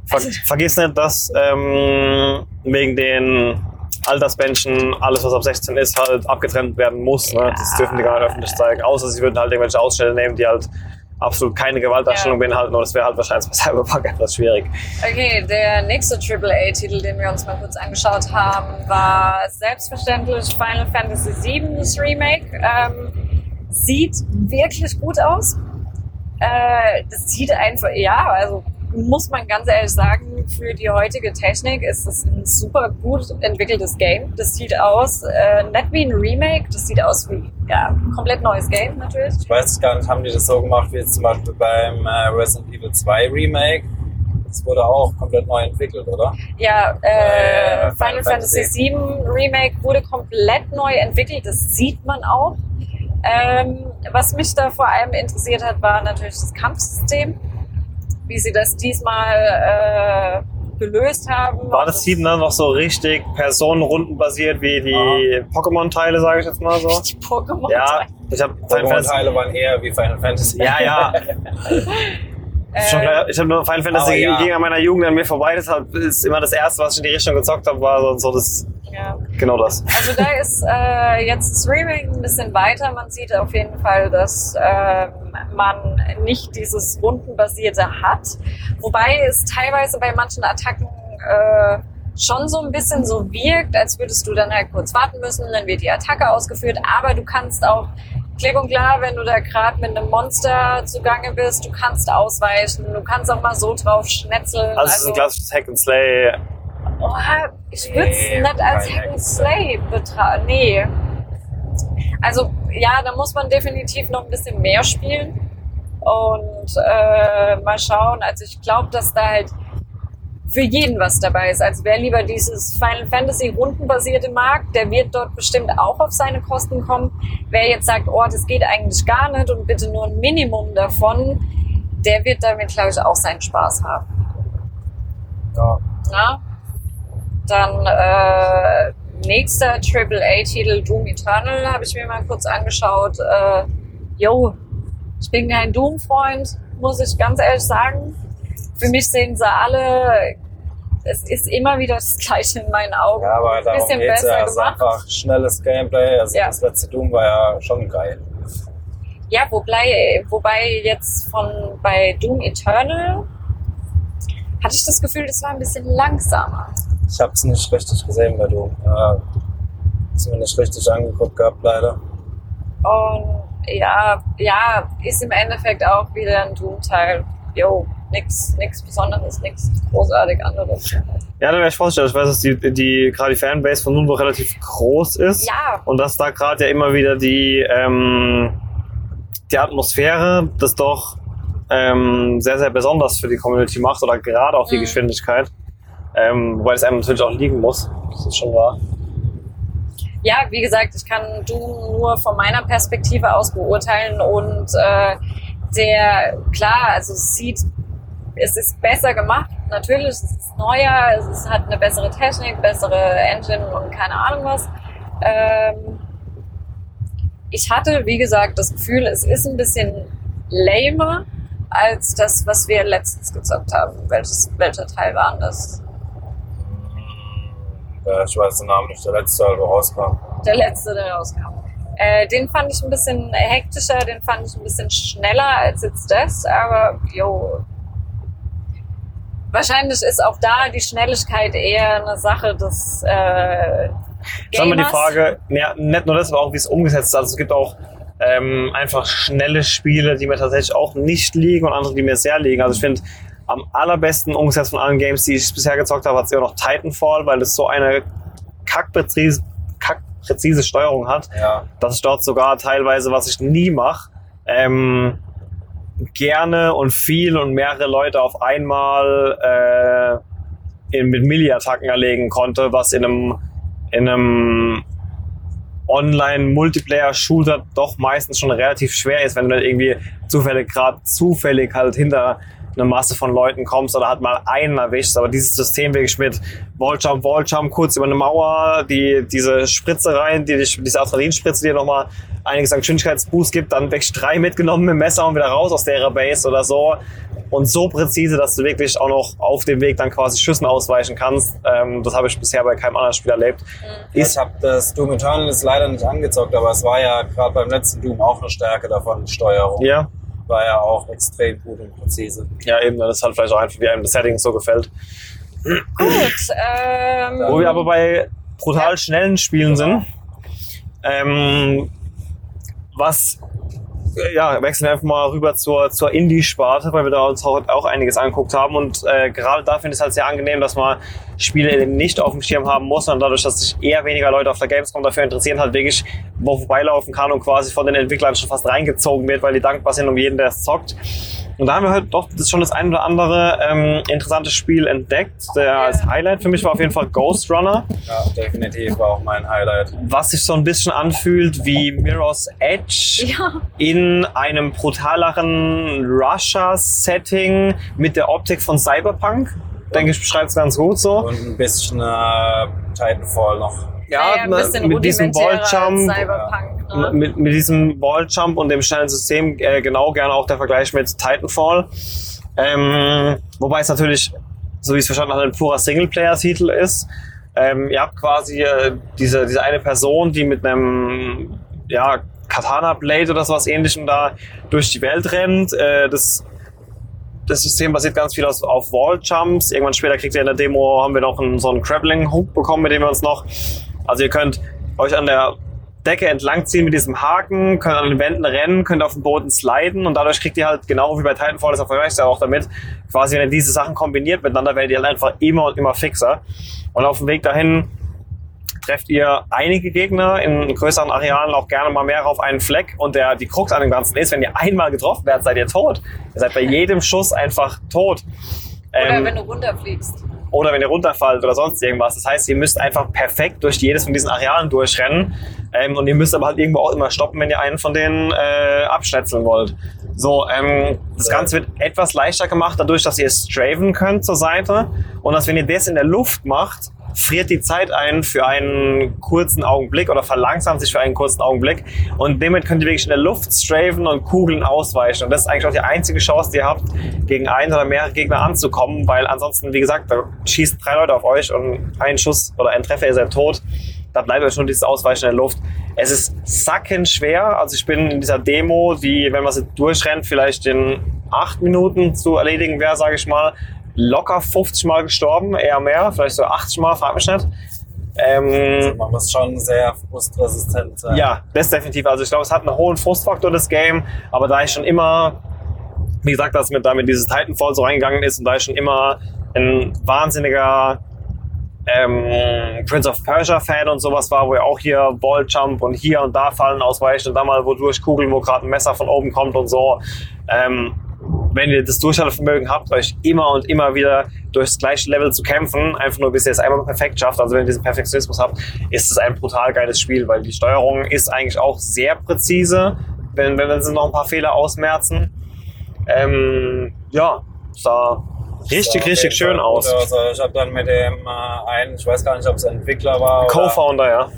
Ver vergiss nicht, dass ähm, wegen den Altersbändchen alles, was ab 16 ist, halt abgetrennt werden muss. Ne? Das dürfen die gar nicht öffentlich zeigen. Außer sie würden halt irgendwelche Ausschnitte nehmen, die halt absolut keine Gewaltdarstellung Ja. beinhalten. Und das wäre halt wahrscheinlich bei Cyberpunk etwas schwierig. Okay, der nächste AAA-Titel, den wir uns mal kurz angeschaut haben, war selbstverständlich Final Fantasy VII, das Remake. Ähm, sieht wirklich gut aus. Äh, das sieht einfach, ja, also muss man ganz ehrlich sagen, für die heutige Technik ist es ein super gut entwickeltes Game. Das sieht aus, äh, nicht wie ein Remake, das sieht aus wie, ja, ein komplett neues Game natürlich. Ich weiß gar nicht, haben die das so gemacht wie jetzt zum Beispiel beim äh, Resident Evil 2 Remake? Das wurde auch komplett neu entwickelt, oder? Ja, Äh, äh, Final Final Fantasy Fantasy. VII Remake wurde komplett neu entwickelt, das sieht man auch. Ähm, was mich da vor allem interessiert hat, war natürlich das Kampfsystem, wie sie das diesmal äh, gelöst haben. War das 7 dann noch so richtig personenrundenbasiert wie die Pokémon-Teile, sage ich jetzt mal so? Die Pokémon. Ja, ich habe. Pokémon-Teile waren eher wie Final Fantasy. Ja, ja. Äh, klar, ich habe nur Final Fantasy ja. ging an meiner Jugend an mir vorbei. Deshalb ist immer das erste, was ich in die Richtung gezockt habe, war so, so das, ja. genau das. Also da ist äh, jetzt Remake ein bisschen weiter. Man sieht auf jeden Fall, dass ähm, man nicht dieses Rundenbasierte hat. Wobei es teilweise bei manchen Attacken äh, schon so ein bisschen so wirkt, als würdest du dann halt kurz warten müssen, dann wird die Attacke ausgeführt. Aber du kannst auch klipp und klar, wenn du da gerade mit einem Monster zugange bist, du kannst ausweichen, du kannst auch mal so drauf schnetzeln. Also es ist ein klassisches Hack and Slay. Oh, ich würde es Nee, nicht als Hack and. Slay betrachten. Nee. Also ja, da muss man definitiv noch ein bisschen mehr spielen und äh, mal schauen. Also ich glaube, dass da halt für jeden was dabei ist. Also wer lieber dieses Final Fantasy rundenbasierte mag, der wird dort bestimmt auch auf seine Kosten kommen. Wer jetzt sagt, oh, das geht eigentlich gar nicht und bitte nur ein Minimum davon, der wird damit, glaube ich, auch seinen Spaß haben. Ja. Ja. Dann äh, nächster AAA-Titel Doom Eternal habe ich mir mal kurz angeschaut. Äh, yo, ich bin kein Doom-Freund, muss ich ganz ehrlich sagen. Für mich sehen sie alle, es ist immer wieder das Gleiche in meinen Augen. Ja, aber darum bisschen geht's besser ja. Es ist gemacht. einfach schnelles Gameplay. Also Ja. das letzte Doom war ja schon geil. Ja, wobei, wobei jetzt von bei Doom Eternal hatte ich das Gefühl, das war ein bisschen langsamer. Ich habe es nicht richtig gesehen bei Doom. Ja, ist mir nicht richtig angeguckt gehabt, leider. Und ja, ja, ist im Endeffekt auch wieder ein Doom-Teil. Jo, nix, nix Besonderes, nix großartig anderes. Ja, da wäre ich vorstellig. Ich weiß, dass die, die gerade die Fanbase von Nunbo relativ groß ist. Ja, Und dass da gerade ja immer wieder die, ähm, die Atmosphäre das doch ähm, sehr, sehr besonders für die Community macht oder gerade auch die Mhm. Geschwindigkeit. Ähm, wobei es einem natürlich auch liegen muss. Das ist schon wahr. Ja, wie gesagt, ich kann Doom nur von meiner Perspektive aus beurteilen und äh, der, klar, also es sieht, es ist besser gemacht, natürlich, es ist neuer, es hat eine bessere Technik, bessere Engine und keine Ahnung was. Ähm, ich hatte, wie gesagt, das Gefühl, es ist ein bisschen lamer als das, was wir letztens gezockt haben. Welches, welcher Teil war das? Ja, ich weiß den Namen nicht, der letzte, der rauskam. Der letzte, der rauskam. Äh, den fand ich ein bisschen hektischer, den fand ich ein bisschen schneller als jetzt das, aber jo. Wahrscheinlich ist auch da die Schnelligkeit eher eine Sache des äh, Sagen wir die. Frage, ja, nicht nur das, aber auch wie es umgesetzt ist. Also es gibt auch ähm, einfach schnelle Spiele, die mir tatsächlich auch nicht liegen und andere, die mir sehr liegen. Also ich finde, am allerbesten umgesetzt von allen Games, die ich bisher gezockt habe, hat es immer noch Titanfall, weil es so eine kackpräzise, kackpräzise Steuerung hat, Ja. dass ich dort sogar teilweise, was ich nie mache, ähm, gerne und viel und mehrere Leute auf einmal äh, in, mit Milli-Attacken erlegen konnte, was in einem, in einem Online-Multiplayer-Shooter doch meistens schon relativ schwer ist, wenn du dann irgendwie zufällig gerade zufällig halt hinter eine Masse von Leuten kommst oder halt mal einen erwischst. Aber dieses System wirklich mit Walljump, Walljump, kurz über eine Mauer, die, diese Spritze rein, die, diese Adrenalinspritze, die dir nochmal einiges an Geschwindigkeitsboost gibt, dann weg drei mitgenommen mit dem Messer und wieder raus aus der Base oder so. Und so präzise, dass du wirklich auch noch auf dem Weg dann quasi Schüssen ausweichen kannst. Ähm, das habe ich bisher bei keinem anderen Spiel erlebt. Ich habe das Doom Eternal ist leider nicht angezockt, aber es war ja gerade beim letzten Doom auch eine Stärke davon, die Steuerung. Ja, War ja auch extrem gut und präzise. ja eben, das ist halt vielleicht auch einfach, wie einem das Setting so gefällt. Gut, ähm, Wo wir aber bei brutal schnellen Spielen sind. Ähm, was, ja, wechseln wir einfach mal rüber zur, zur Indie-Sparte, weil wir da uns auch, auch einiges angeguckt haben. Und äh, gerade da finde ich es halt sehr angenehm, dass man Spiele nicht auf dem Schirm haben muss, sondern dadurch, dass sich eher weniger Leute auf der Gamescom dafür interessieren, halt wirklich wo vorbeilaufen kann und quasi von den Entwicklern schon fast reingezogen wird, weil die dankbar sind um jeden, der es zockt. Und da haben wir halt doch das schon das ein oder andere ähm, interessante Spiel entdeckt. Der als Highlight für mich war auf jeden Fall Ghost Runner Ja, definitiv war auch mein Highlight. was sich so ein bisschen anfühlt wie Mirror's Edge ja, in einem brutaleren Russia-Setting mit der Optik von Cyberpunk. Denke ich, beschreibt es ganz gut so. Und ein bisschen äh, Titanfall noch. Ja, ein bisschen mit diesem rudimentärer als Walljump. Ne? mit, mit diesem Walljump und dem schnellen System, äh, genau gerne auch der Vergleich mit Titanfall. Ähm, wobei es natürlich, so wie ich es verstanden habe, ein purer Singleplayer-Titel ist. Ähm, ihr habt quasi äh, diese, diese eine Person, die mit einem ja, Katana-Blade oder sowas ähnlichem da durch die Welt rennt. Äh, das, das System basiert ganz viel aus, auf Walljumps. Irgendwann später kriegt ihr in der Demo, haben wir noch einen, so einen Grappling-Hook bekommen, mit dem wir uns noch... Also ihr könnt euch an der Decke entlangziehen mit diesem Haken, könnt an den Wänden rennen, könnt auf dem Boden sliden und dadurch kriegt ihr halt genau wie bei Titanfall, das vergleicht ja auch damit, quasi wenn ihr diese Sachen kombiniert miteinander, werdet ihr halt einfach immer und immer fixer. Und auf dem Weg dahin trefft ihr einige Gegner in größeren Arealen auch gerne mal mehr auf einen Fleck und der, die Krux an dem Ganzen ist, wenn ihr einmal getroffen werdet, seid ihr tot. Ihr seid bei jedem Schuss einfach tot. Oder Ähm, wenn du runterfliegst. Oder wenn ihr runterfallt oder sonst irgendwas. Das heißt, ihr müsst einfach perfekt durch jedes von diesen Arealen durchrennen. Ähm, und ihr müsst aber halt irgendwo auch immer stoppen, wenn ihr einen von denen äh, abschnetzeln wollt. So, ähm, das. Ganze wird etwas leichter gemacht, dadurch, dass ihr straven könnt zur Seite. Und dass wenn ihr das in der Luft macht, friert die Zeit ein für einen kurzen Augenblick oder verlangsamt sich für einen kurzen Augenblick. Und damit könnt ihr wirklich in der Luft straven und Kugeln ausweichen. Und das ist eigentlich auch die einzige Chance, die ihr habt, gegen einen oder mehrere Gegner anzukommen, weil ansonsten, wie gesagt, da schießen drei Leute auf euch und ein Schuss oder ein Treffer, ihr seid tot. Da bleibt euch nur dieses Ausweichen in der Luft. Es ist sackend schwer. Also ich bin in dieser Demo, die, wenn man sie durchrennt, vielleicht in acht Minuten zu erledigen wäre, sage ich mal, locker 50 Mal gestorben, eher mehr, vielleicht so 80 Mal, frag mich nicht. Ähm, Man muss schon sehr frustresistent sein. ja, das definitiv. Also ich glaube, es hat einen hohen Frustfaktor, das Game, aber da ich schon immer, wie gesagt, dass mit damit dieses Titanfall so reingegangen ist und da ich schon immer ein wahnsinniger ähm, Prince of Persia Fan und sowas war, wo ja auch hier Balljump und hier und da Fallen ausweichen und da mal wo durchkugeln, wo gerade ein Messer von oben kommt und so. Ähm, wenn ihr das Durchhaltevermögen habt, euch immer und immer wieder durchs gleiche Level zu kämpfen, einfach nur bis ihr es einmal perfekt schafft, also wenn ihr diesen Perfektionismus habt, ist es ein brutal geiles Spiel, weil die Steuerung ist eigentlich auch sehr präzise, wenn, wenn, sie noch ein paar Fehler ausmerzen. Ähm, ja, sah richtig, richtig schön Fall aus. Also ich habe dann mit dem äh, einen, ich weiß gar nicht, ob es ein Entwickler war oder Co-Founder, ja.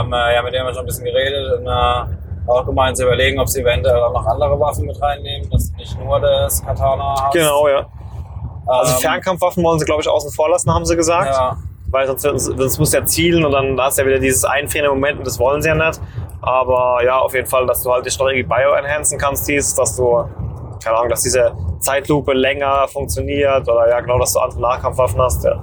ähm, äh, ja, mit dem haben wir schon ein bisschen geredet und äh, auch gemeint, sie überlegen, ob sie eventuell auch noch andere Waffen mit reinnehmen, dass du nicht nur das Katana hast. Genau, ja. Also Ähm, Fernkampfwaffen wollen sie, glaube ich, außen vor lassen, haben sie gesagt. Ja, Weil sonst, sonst musst du ja zielen und dann hast du ja wieder dieses einfrieren Moment und das wollen sie ja nicht. Aber ja, auf jeden Fall, dass du halt dich noch irgendwie bio-enhancen kannst, dies, dass du, keine Ahnung, dass diese Zeitlupe länger funktioniert oder ja, genau, dass du andere Nahkampfwaffen hast. Ja,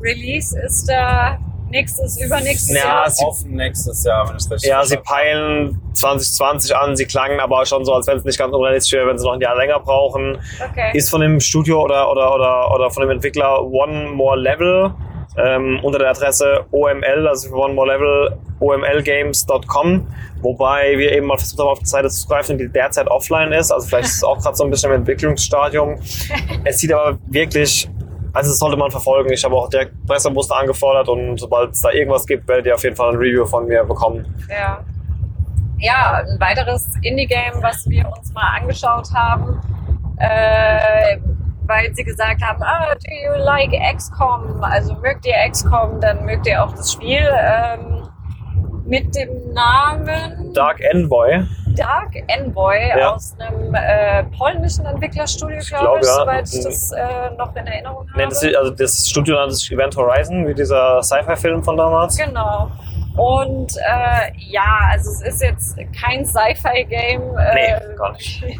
Release ist da nächstes, übernächstes Ja, Jahr. sie- offen nächstes Jahr, wenn ich richtig ja sie peilen 2020 an, sie klangen aber schon so, als wenn es nicht ganz unrealistisch wäre, wenn sie noch ein Jahr länger brauchen. Okay. ist von dem Studio oder, oder, oder, oder von dem Entwickler One More Level ähm, unter der Adresse OML, also für One More Level, omlgames.com, wobei wir eben mal versucht haben, auf die Seite zu greifen, die derzeit offline ist. Also vielleicht ist es auch gerade so ein bisschen im Entwicklungsstadium. Es sieht aber wirklich, also das sollte man verfolgen. Ich habe auch direkt Pressemuster angefordert und sobald es da irgendwas gibt, werdet ihr auf jeden Fall ein Review von mir bekommen. Ja. ja, ein weiteres Indie-Game, was wir uns mal angeschaut haben, äh, weil sie gesagt haben, ah, do you like XCOM? Also mögt ihr XCOM, dann mögt ihr auch das Spiel. Ähm, mit dem Namen Dark Envoy. Dark Envoy Ja. aus einem äh, polnischen Entwicklerstudio, glaube glaub, ich, ja. soweit ich Mhm. das äh, noch in Erinnerung habe. Nee, das, also das Studio nannte sich Event Horizon, wie dieser Sci-Fi-Film von damals. Genau. Und äh, ja, also es ist jetzt kein Sci-Fi-Game. Äh, Nee, gar nicht.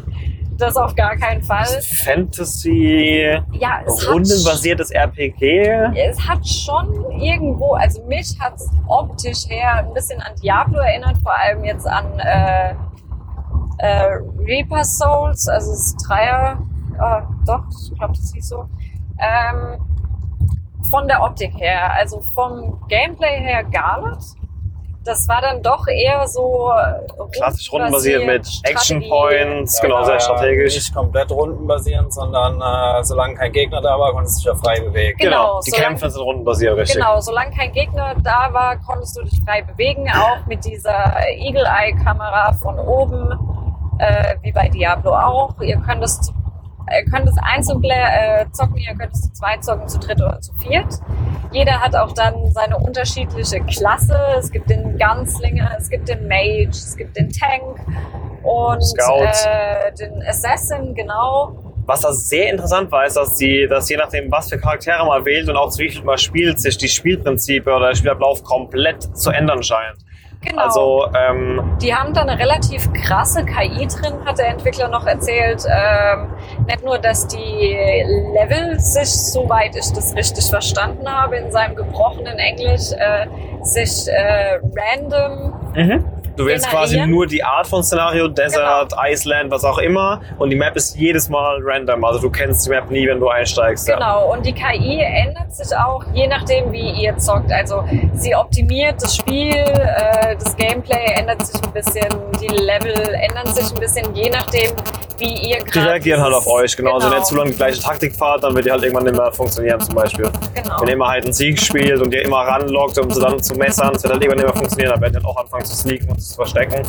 Das auf gar keinen Fall. Fantasy, Ja, rundenbasiertes RPG. es hat schon irgendwo, also mich hat es optisch her ein bisschen an Diablo erinnert, vor allem jetzt an äh, äh, Reaper Souls, also das Dreier, äh, doch, ich glaube, das hieß so. Ähm, von der Optik her, also vom Gameplay her gar nicht. Das war dann doch eher so äh, Klassisch rundenbasiert mit Action. Points, genau, sehr strategisch. Nicht komplett rundenbasierend, sondern äh, solange kein Gegner da war, konntest du dich ja frei bewegen. Genau, die solange- Kämpfe sind rundenbasiert, richtig. Genau, solange kein Gegner da war, konntest du dich frei bewegen, auch mit dieser Eagle-Eye-Kamera von oben, äh, wie bei Diablo auch. Ihr könnt es, ihr könnt es einzeln äh, zocken, ihr könnt es zu zweit zocken, zu dritt oder zu viert. Jeder hat auch dann seine unterschiedliche Klasse. Es gibt den Gunslinger, es gibt den Mage, es gibt den Tank und äh, den Assassin, genau. Was da sehr interessant war, ist, dass, die, dass je nachdem, was für Charaktere man wählt und auch zu wie viel man spielt, sich die Spielprinzipe oder der Spielablauf komplett zu ändern scheint. Genau. Also, ähm, Die haben da eine relativ krasse KI drin, hat der Entwickler noch erzählt. Ähm, nicht nur, dass die Level sich, soweit ich das richtig verstanden habe, in seinem gebrochenen Englisch, äh, sich äh, random du wählst quasi nur die Art von Szenario, Desert, Genau. Iceland, was auch immer. Und die Map ist jedes Mal random. Also du kennst die Map nie, wenn du einsteigst. Ja. Genau, und die KI ändert sich auch je nachdem, wie ihr zockt. Also sie optimiert das Spiel, äh, das Gameplay ändert sich ein bisschen, die Level ändern sich ein bisschen, je nachdem, wie ihr Die gerade. reagieren halt auf euch, genau. Also wenn ihr Genau. zu lange die gleiche Taktik fahrt, dann wird die halt irgendwann nicht mehr funktionieren zum Beispiel. Genau. Wenn ihr immer halt einen Sieg spielt und ihr immer ranlockt, um sie dann zu messern, das wird halt irgendwann nicht mehr funktionieren, dann werdet ihr halt auch anfangen zu sneaken und zu verstecken.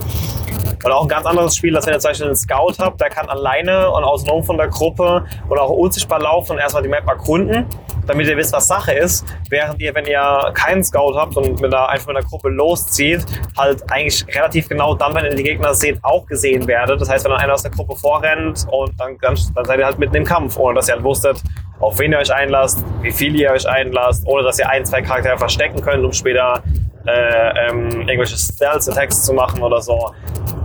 Und auch ein ganz anderes Spiel, dass wenn ihr zum Beispiel einen Scout habt, der kann alleine und autonom von der Gruppe oder auch unsichtbar laufen und erstmal die Map erkunden, damit ihr wisst, was Sache ist. Während ihr, wenn ihr keinen Scout habt und mit einer, einfach mit einer Gruppe loszieht, halt eigentlich relativ genau dann, wenn ihr die Gegner seht, auch gesehen werdet. Das heißt, wenn dann einer aus der Gruppe vorrennt und dann, dann, dann seid ihr halt mitten im Kampf, ohne dass ihr halt wusstet, auf wen ihr euch einlasst, wie viel ihr euch einlasst, ohne dass ihr ein, zwei Charaktere verstecken könnt, um später äh, ähm, irgendwelche Stealth-Attacks zu machen oder so.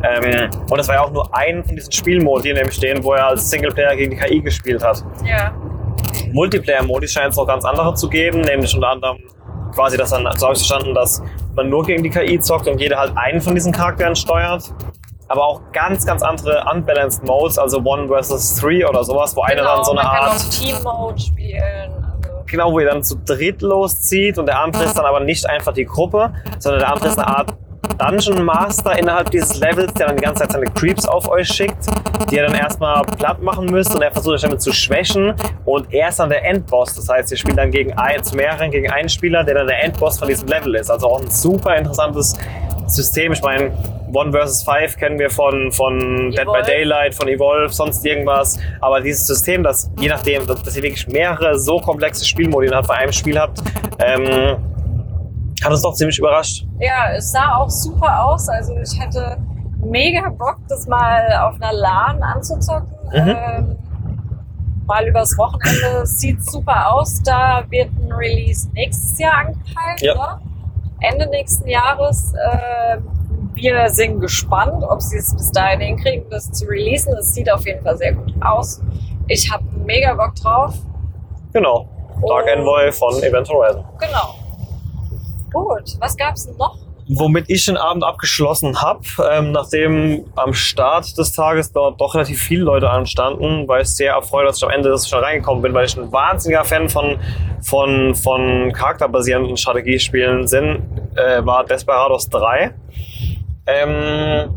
Ähm, und das war ja auch nur ein von diesen Spielmodi, die nämlich stehen, wo er als Singleplayer gegen die KI gespielt hat. Ja. Multiplayer-Modis scheint es noch ganz andere zu geben, nämlich unter anderem quasi, dass dann, so habe ich verstanden, dass man nur gegen die KI zockt und jeder halt einen von diesen Charakteren steuert. Aber auch ganz, ganz andere unbalanced Modes, also One versus Three oder sowas, wo einer dann so eine Genau, man kann Art auch Team-Mode spielen. Genau, wo ihr dann zu dritt loszieht und der andere ist dann aber nicht einfach die Gruppe, sondern der andere ist eine Art Dungeon Master innerhalb dieses Levels, der dann die ganze Zeit seine Creeps auf euch schickt, die ihr dann erstmal platt machen müsst und er versucht euch damit zu schwächen und er ist dann der Endboss. Das heißt, ihr spielt dann gegen ein, zu mehreren gegen einen Spieler, der dann der Endboss von diesem Level ist. Also auch ein super interessantes System. Ich meine, One vs. Five kennen wir von, von Dead by. Daylight, von Evolve, sonst irgendwas. Aber dieses System, das je nachdem, dass, dass ihr wirklich mehrere so komplexe Spielmodi innerhalb von einem Spiel habt, ähm, hat uns doch ziemlich überrascht. ja, es sah auch super aus. Also ich hätte mega Bock, das mal auf einer LAN anzuzocken. Mhm. Ähm, mal übers Wochenende. Sieht super aus. Da wird ein Release nächstes Jahr angepeilt, Ja. oder? Ende nächsten Jahres. Äh, wir sind gespannt, ob sie es bis dahin hinkriegen, das zu releasen. Es sieht auf jeden Fall sehr gut aus. Ich habe mega Bock drauf. Genau. Dark. Envoy von Event Horizon. Genau. Gut, was gab's denn noch? Womit ich den Abend abgeschlossen habe, ähm, nachdem am Start des Tages dort doch relativ viele Leute anstanden, war ich sehr erfreut, dass ich am Ende schon reingekommen bin, weil ich ein wahnsinniger Fan von, von, von charakterbasierenden Strategiespielen bin, äh, war Desperados 3. Ähm,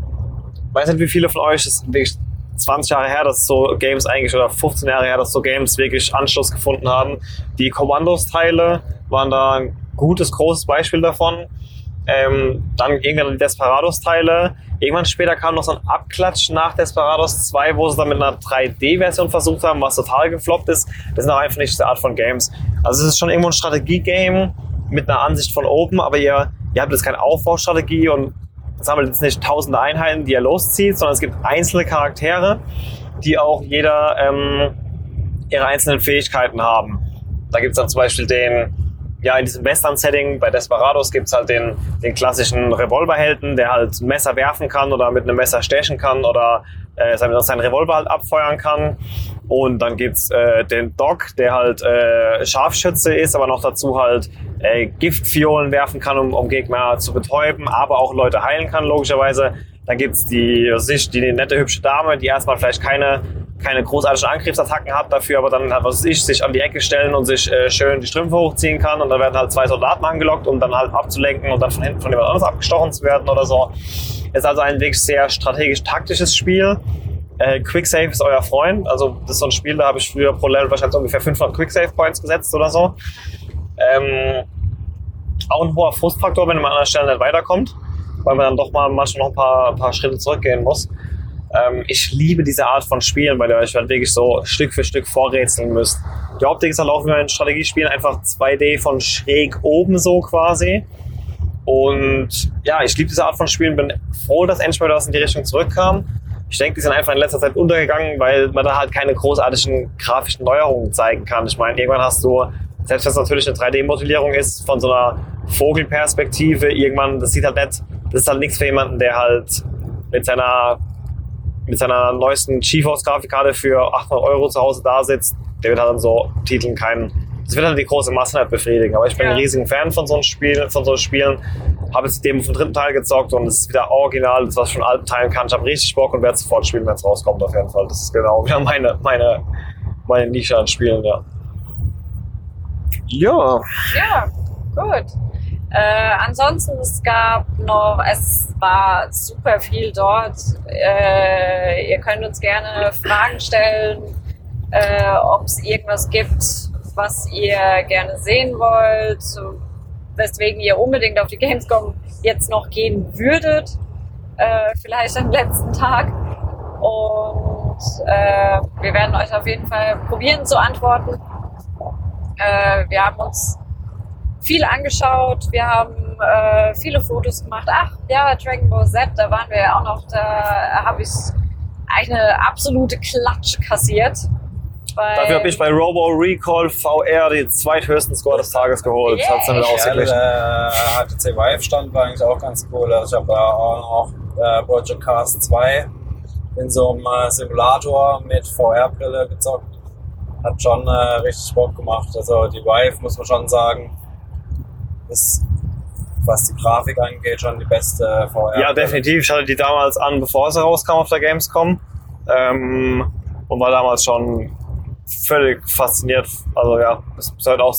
weiß nicht, wie viele von euch, das ist wirklich 20 Jahre her, dass so Games eigentlich, oder 15 Jahre her, dass so Games wirklich Anschluss gefunden haben. Die Commandos-Teile waren da ein gutes, großes Beispiel davon. Ähm, dann irgendwann die Desperados-Teile. Irgendwann später kam noch so ein Abklatsch nach Desperados 2, wo sie dann mit einer 3D-Version versucht haben, was total gefloppt ist. Das sind auch einfach nicht diese Art von Games. Also es ist schon irgendwo ein Strategie-Game mit einer Ansicht von Open, aber ihr, ihr habt jetzt keine Aufbaustrategie und sammelt jetzt nicht tausende Einheiten, die ihr loszieht, sondern es gibt einzelne Charaktere, die auch jeder ähm, ihre einzelnen Fähigkeiten haben. Da gibt es dann zum Beispiel den, ja, in diesem Western-Setting bei Desperados gibt es halt den, den klassischen Revolverhelden, der halt ein Messer werfen kann oder mit einem Messer stechen kann oder äh, sein- seinen Revolver halt abfeuern kann. Und dann gibt's äh, den Doc, der halt äh, Scharfschütze ist, aber noch dazu halt äh, Giftfiolen werfen kann, um, um Gegner zu betäuben, aber auch Leute heilen kann, logischerweise. Dann gibt's die, was ich, die, die nette, hübsche Dame, die erstmal vielleicht keine, keine großartigen Angriffsattacken hat, dafür aber dann, halt, was weiß ich, sich an die Ecke stellen und sich äh, schön die Strümpfe hochziehen kann. Und dann werden halt zwei Soldaten angelockt, um dann halt abzulenken und dann von hinten von jemand anderes abgestochen zu werden oder so. Ist also ein wirklich sehr strategisch-taktisches Spiel. Äh, Quicksave ist euer Freund. Also das ist so ein Spiel, da habe ich früher pro Level wahrscheinlich ungefähr 500 Quicksave-Points gesetzt oder so. Ähm, auch ein hoher Frustfaktor, wenn man an einer Stelle nicht weiterkommt, weil man dann doch mal manchmal noch ein paar, paar Schritte zurückgehen muss. Ähm, ich liebe diese Art von Spielen, weil ihr euch halt wirklich so Stück für Stück vorrätseln müsst. Die Optik ist halt auch wie in Strategiespielen einfach 2D von schräg oben so quasi. Und ja, ich liebe diese Art von Spielen, bin froh, dass endlich mal was in die Richtung zurückkam. Ich denke, die sind einfach in letzter Zeit untergegangen, weil man da halt keine großartigen grafischen Neuerungen zeigen kann. Ich meine, irgendwann hast du, selbst wenn es natürlich eine 3D-Modellierung ist, von so einer Vogelperspektive, irgendwann, das sieht halt nicht, das ist halt nichts für jemanden, der halt mit seiner, mit seiner neuesten GeForce-Grafikkarte für 800 Euro zu Hause da sitzt. Der wird halt an so Titeln keinen, das wird halt die große Masse nicht befriedigen. Aber ich bin Ja. ein riesiger Fan von so einem Spiel, von so Spielen. Habe jetzt Demo vom dritten Teil gezockt und es ist wieder original, das was ich von alten Teilen kann. Ich habe richtig Bock und werde sofort spielen, wenn es rauskommt auf jeden Fall. Das ist genau wieder meine, meine, meine Nische an Spielen, ja. Ja, Ja, gut. Äh, ansonsten, es gab noch, es war super viel dort. Äh, ihr könnt uns gerne Fragen stellen, äh, ob es irgendwas gibt, was ihr gerne sehen wollt, weswegen ihr unbedingt auf die Gamescom jetzt noch gehen würdet, äh, vielleicht am letzten Tag. Und äh, wir werden euch auf jeden Fall probieren zu antworten. Äh, wir haben uns viel angeschaut, wir haben äh, viele Fotos gemacht. Ach ja, Dragon Ball Z, da waren wir ja auch noch, da habe ich eine absolute Klatsche kassiert. Dafür habe ich bei Robo Recall VR die zweithöchsten Score des Tages geholt. Das hat's dann wieder Yay. ausgeglichen. der HTC Vive stand war eigentlich auch ganz cool. Also ich habe da auch noch äh, Project Cast 2 in so einem äh, Simulator mit VR-Brille gezockt. Hat schon äh, richtig Bock gemacht. Also die Vive, muss man schon sagen, ist, was die Grafik angeht, schon die beste VR. Ja, definitiv. Ich hatte die damals an, bevor sie rauskam auf der Gamescom. Ähm, und war damals schon völlig fasziniert. Also ja, das ist halt auch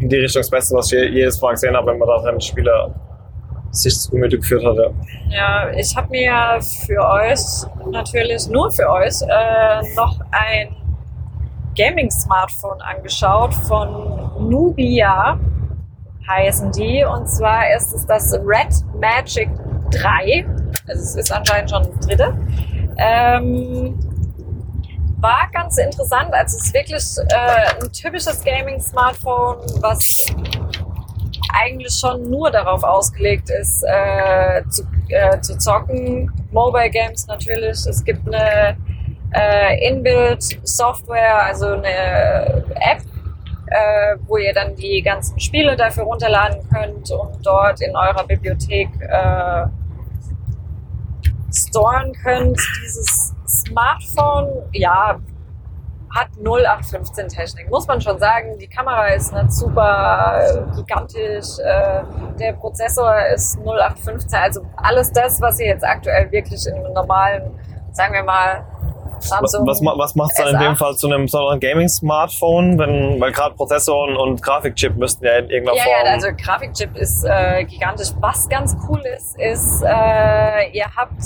in die Richtung das Beste, was ich je- jedes Mal gesehen habe, wenn man da drin Spieler sich zu Gemüte geführt hat. Ja. Ja, ich habe mir für euch, natürlich nur für euch, äh, noch ein Gaming-Smartphone angeschaut von Nubia heißen die. Und zwar ist es das Red Magic 3. Also es ist anscheinend schon das dritte. Ähm, war ganz interessant. Also es ist wirklich äh, ein typisches Gaming-Smartphone, was eigentlich schon nur darauf ausgelegt ist, äh, zu, äh, zu zocken. Mobile Games natürlich. Es gibt eine äh, Inbuild-Software, also eine App, äh, wo ihr dann die ganzen Spiele dafür runterladen könnt und dort in eurer Bibliothek äh, storen könnt. Dieses Smartphone, ja, hat 0815 Technik, muss man schon sagen. Die Kamera ist nicht super äh, gigantisch, äh, der Prozessor ist 0815, also alles das, was ihr jetzt aktuell wirklich in einem normalen, sagen wir mal, Samsung was, was macht es dann in dem Fall zu einem besonderen Gaming-Smartphone? Wenn, weil gerade Prozessor und, und, Grafikchip müssten ja in irgendeiner ja, Form. Ja, also Grafikchip ist äh, gigantisch. Was ganz cool ist, ist, äh, ihr habt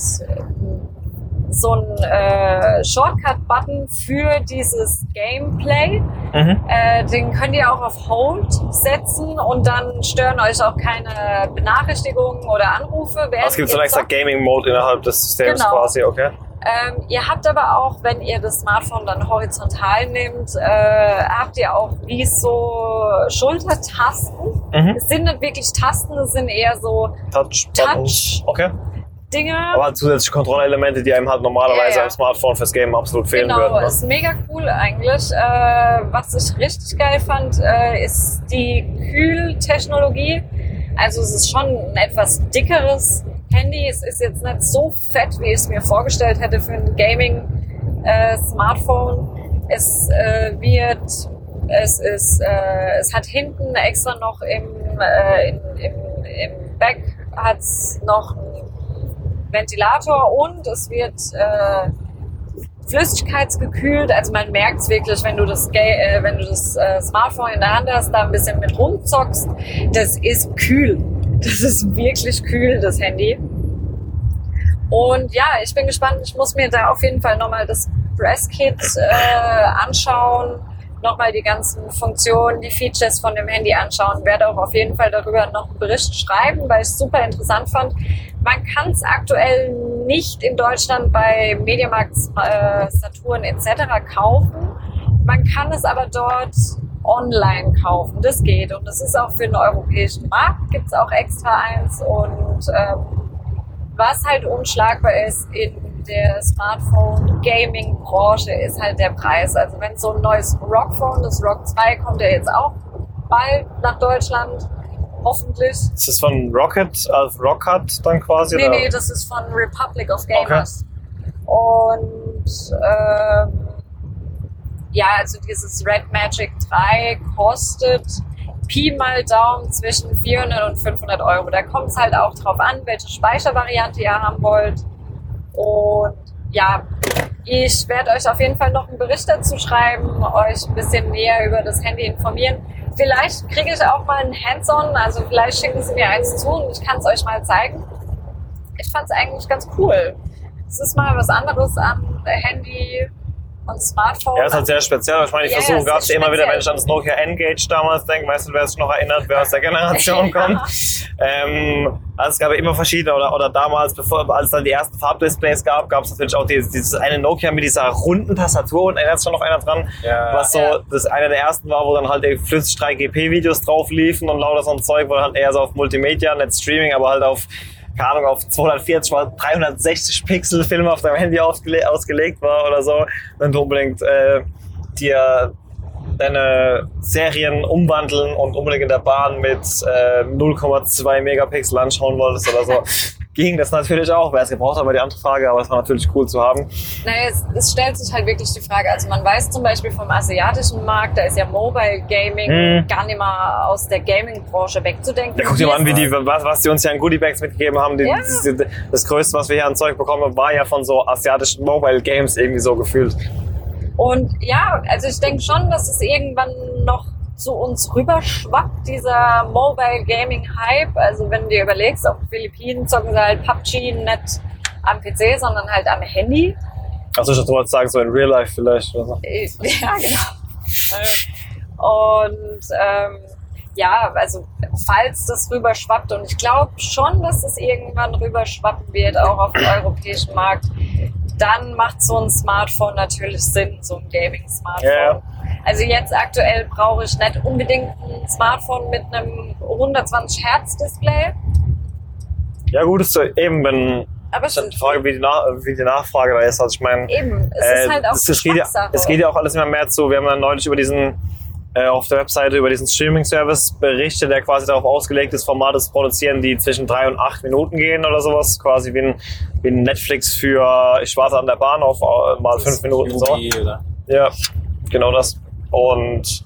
so einen äh, Shortcut-Button für dieses Gameplay. Mhm. Äh, den könnt ihr auch auf Hold setzen und dann stören euch auch keine Benachrichtigungen oder Anrufe. Es gibt so einen extra Gaming-Mode innerhalb des Systems genau. quasi, okay? Ähm, ihr habt aber auch, wenn ihr das Smartphone dann horizontal nehmt, äh, habt ihr auch wie so Schultertasten. Mhm. Es sind nicht wirklich Tasten, es sind eher so Touch. Touch. Okay. Dinge. Aber zusätzliche Kontrollelemente, die einem halt normalerweise ja, ja. am Smartphone fürs Game absolut fehlen genau, würden. Genau, ist mega cool eigentlich. Äh, was ich richtig geil fand, äh, ist die Kühltechnologie. Also es ist schon ein etwas dickeres Handy. Es ist jetzt nicht so fett, wie ich es mir vorgestellt hätte für ein Gaming-Smartphone. Äh, es äh, wird, es ist, äh, es hat hinten extra noch im, äh, in, im, im Back hat noch einen Ventilator und es wird äh, flüssigkeitsgekühlt. Also man merkt es wirklich, wenn du das, äh, wenn du das äh, Smartphone in der Hand hast, da ein bisschen mit rumzockst. Das ist kühl. Das ist wirklich kühl, das Handy. Und ja, ich bin gespannt. Ich muss mir da auf jeden Fall nochmal das Presskit äh, anschauen, nochmal die ganzen Funktionen, die Features von dem Handy anschauen. Werde auch auf jeden Fall darüber noch einen Bericht schreiben, weil ich es super interessant fand. Man kann es aktuell nicht in Deutschland bei Mediamarkt, äh, Saturn etc. kaufen. Man kann es aber dort online kaufen. Das geht. Und das ist auch für den europäischen Markt, gibt es auch extra eins. Und ähm, was halt unschlagbar ist in der Smartphone-Gaming-Branche, ist halt der Preis. Also wenn so ein neues Rockphone, das Rock 2 kommt ja jetzt auch bald nach Deutschland, hoffentlich. Ist das von Rocket, also Rocket dann quasi? Nee, oder? nee, das ist von Republic of Gamers. Okay. Und ähm, ja, also dieses Red Magic 3 kostet Pi mal Daumen zwischen 400 und 500 Euro. Da kommt es halt auch drauf an, welche Speichervariante ihr haben wollt. Und ja, ich werde euch auf jeden Fall noch einen Bericht dazu schreiben, euch ein bisschen näher über das Handy informieren. Vielleicht kriege ich auch mal ein Hands-on, also vielleicht schicken sie mir eins zu und ich kann es euch mal zeigen. Ich fand es eigentlich ganz cool. Es ist mal was anderes am Handy und Smartphone. Ja, das ist halt sehr speziell. Ich meine, ich ja, versuche gerade immer wieder, wenn ich an das Nokia N-Gage damals denke, weißt du, wer sich noch erinnert, wer aus der Generation kommt. Ähm, also es gab ja immer verschiedene, oder, oder damals, bevor, als es dann die ersten Farbdisplays gab, gab es natürlich auch dieses, dieses eine Nokia mit dieser runden Tastatur und erinnert sich schon noch einer dran, ja. was so ja. das eine der ersten war, wo dann halt flüssig 3GP-Videos drauf liefen und lauter so ein Zeug, wo halt eher so auf Multimedia, nicht Streaming, aber halt auf keine Ahnung, auf 240 mal 360 Pixel Film auf deinem Handy ausgele ausgelegt war oder so, du unbedingt äh, dir deine Serien umwandeln und unbedingt in der Bahn mit äh, 0,2 Megapixel anschauen wolltest oder so ging das natürlich auch. Wer es gebraucht hat, war die andere Frage, aber es war natürlich cool zu haben. Naja, es, es, stellt sich halt wirklich die Frage. Also man weiß zum Beispiel vom asiatischen Markt, da ist ja Mobile Gaming hm. gar nicht mal aus der Gaming-Branche wegzudenken. Ja, guck dir mal an, wie die, was, was die uns ja an Goodiebags mitgegeben haben. Die, ja. die, das Größte, was wir hier an Zeug bekommen haben, war ja von so asiatischen Mobile Games irgendwie so gefühlt. Und ja, also ich denke schon, dass es irgendwann noch zu uns rüberschwappt, dieser Mobile Gaming Hype. Also wenn du dir überlegst, auf den Philippinen zocken sie halt PUBG nicht am PC, sondern halt am Handy. Achso, ich wollte sagen, so in Real Life vielleicht. Oder so. Äh, ja, genau. Und ähm, ja, also falls das rüberschwappt und ich glaube schon, dass es irgendwann rüberschwappen wird, auch auf den europäischen Markt, dann macht so ein Smartphone natürlich Sinn, so ein Gaming-Smartphone. Yeah. Also jetzt aktuell brauche ich nicht unbedingt ein Smartphone mit einem 120 Hertz Display. Ja, gut, ist so eben, wenn. Aber ist dann die Frage, wie die, wie die Nachfrage da ist. Also ich meine, eben, es äh, ist halt auch es, es, geht ja, es geht ja auch alles immer mehr zu. Wir haben ja neulich über diesen äh, auf der Webseite über diesen Streaming-Service berichtet, der quasi darauf ausgelegt ist, Formate zu produzieren, die zwischen drei und acht Minuten gehen oder sowas. Quasi wie ein, wie ein Netflix für ich warte an der Bahn auf äh, mal fünf Minuten so. Oder? Ja, genau das. Und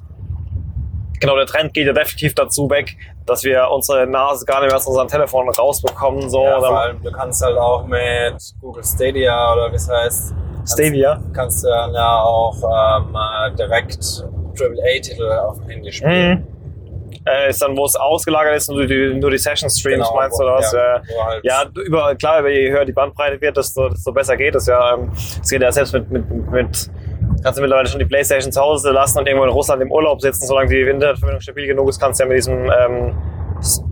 genau der Trend geht ja definitiv dazu weg, dass wir unsere Nase gar nicht mehr aus unserem Telefon rausbekommen. So, Ja, vor allem, du kannst halt auch mit Google Stadia oder wie es heißt, Stadia. kannst du dann ja auch ähm, äh, direkt AAA-Titel auf dem Handy spielen. Mhm. Äh, ist dann, wo es ausgelagert ist und du die, nur die Session-Streams Genau, meinst oder was? ja, Ja, halt- ja über, klar, je höher die Bandbreite wird, desto, desto besser geht es ja. Ähm, Es geht ja selbst mit, mit, mit kannst du mittlerweile schon die Playstation zu Hause lassen und irgendwo in Russland im Urlaub sitzen, solange die Internetverbindung stabil genug ist, kannst du ja mit diesem, ähm,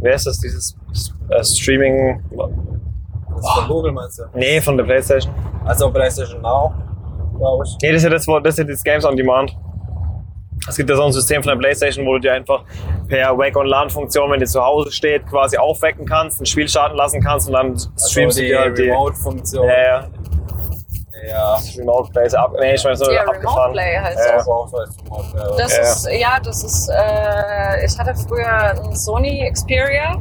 wer ist das, dieses äh, Streaming, Das ist von Google meinst du? nee, von der Playstation. Also PlayStation Now, glaube ich. Nee, das ist ja das, das ist ja das Games on Demand. Es gibt ja so ein System von der Playstation, wo du dir einfach per Wake on LAN Funktion, wenn die zu Hause steht, quasi aufwecken kannst, ein Spiel starten lassen kannst und dann streamst also du die dir halt die Remote-Funktion. ja, ja, ja. Remote Plays ab. Nee, ich meine so Ja, abgefahren. Remote Play halt Ja. Das Play. Das Ja. ist, ja, das ist, äh, ich hatte früher einen Sony Xperia.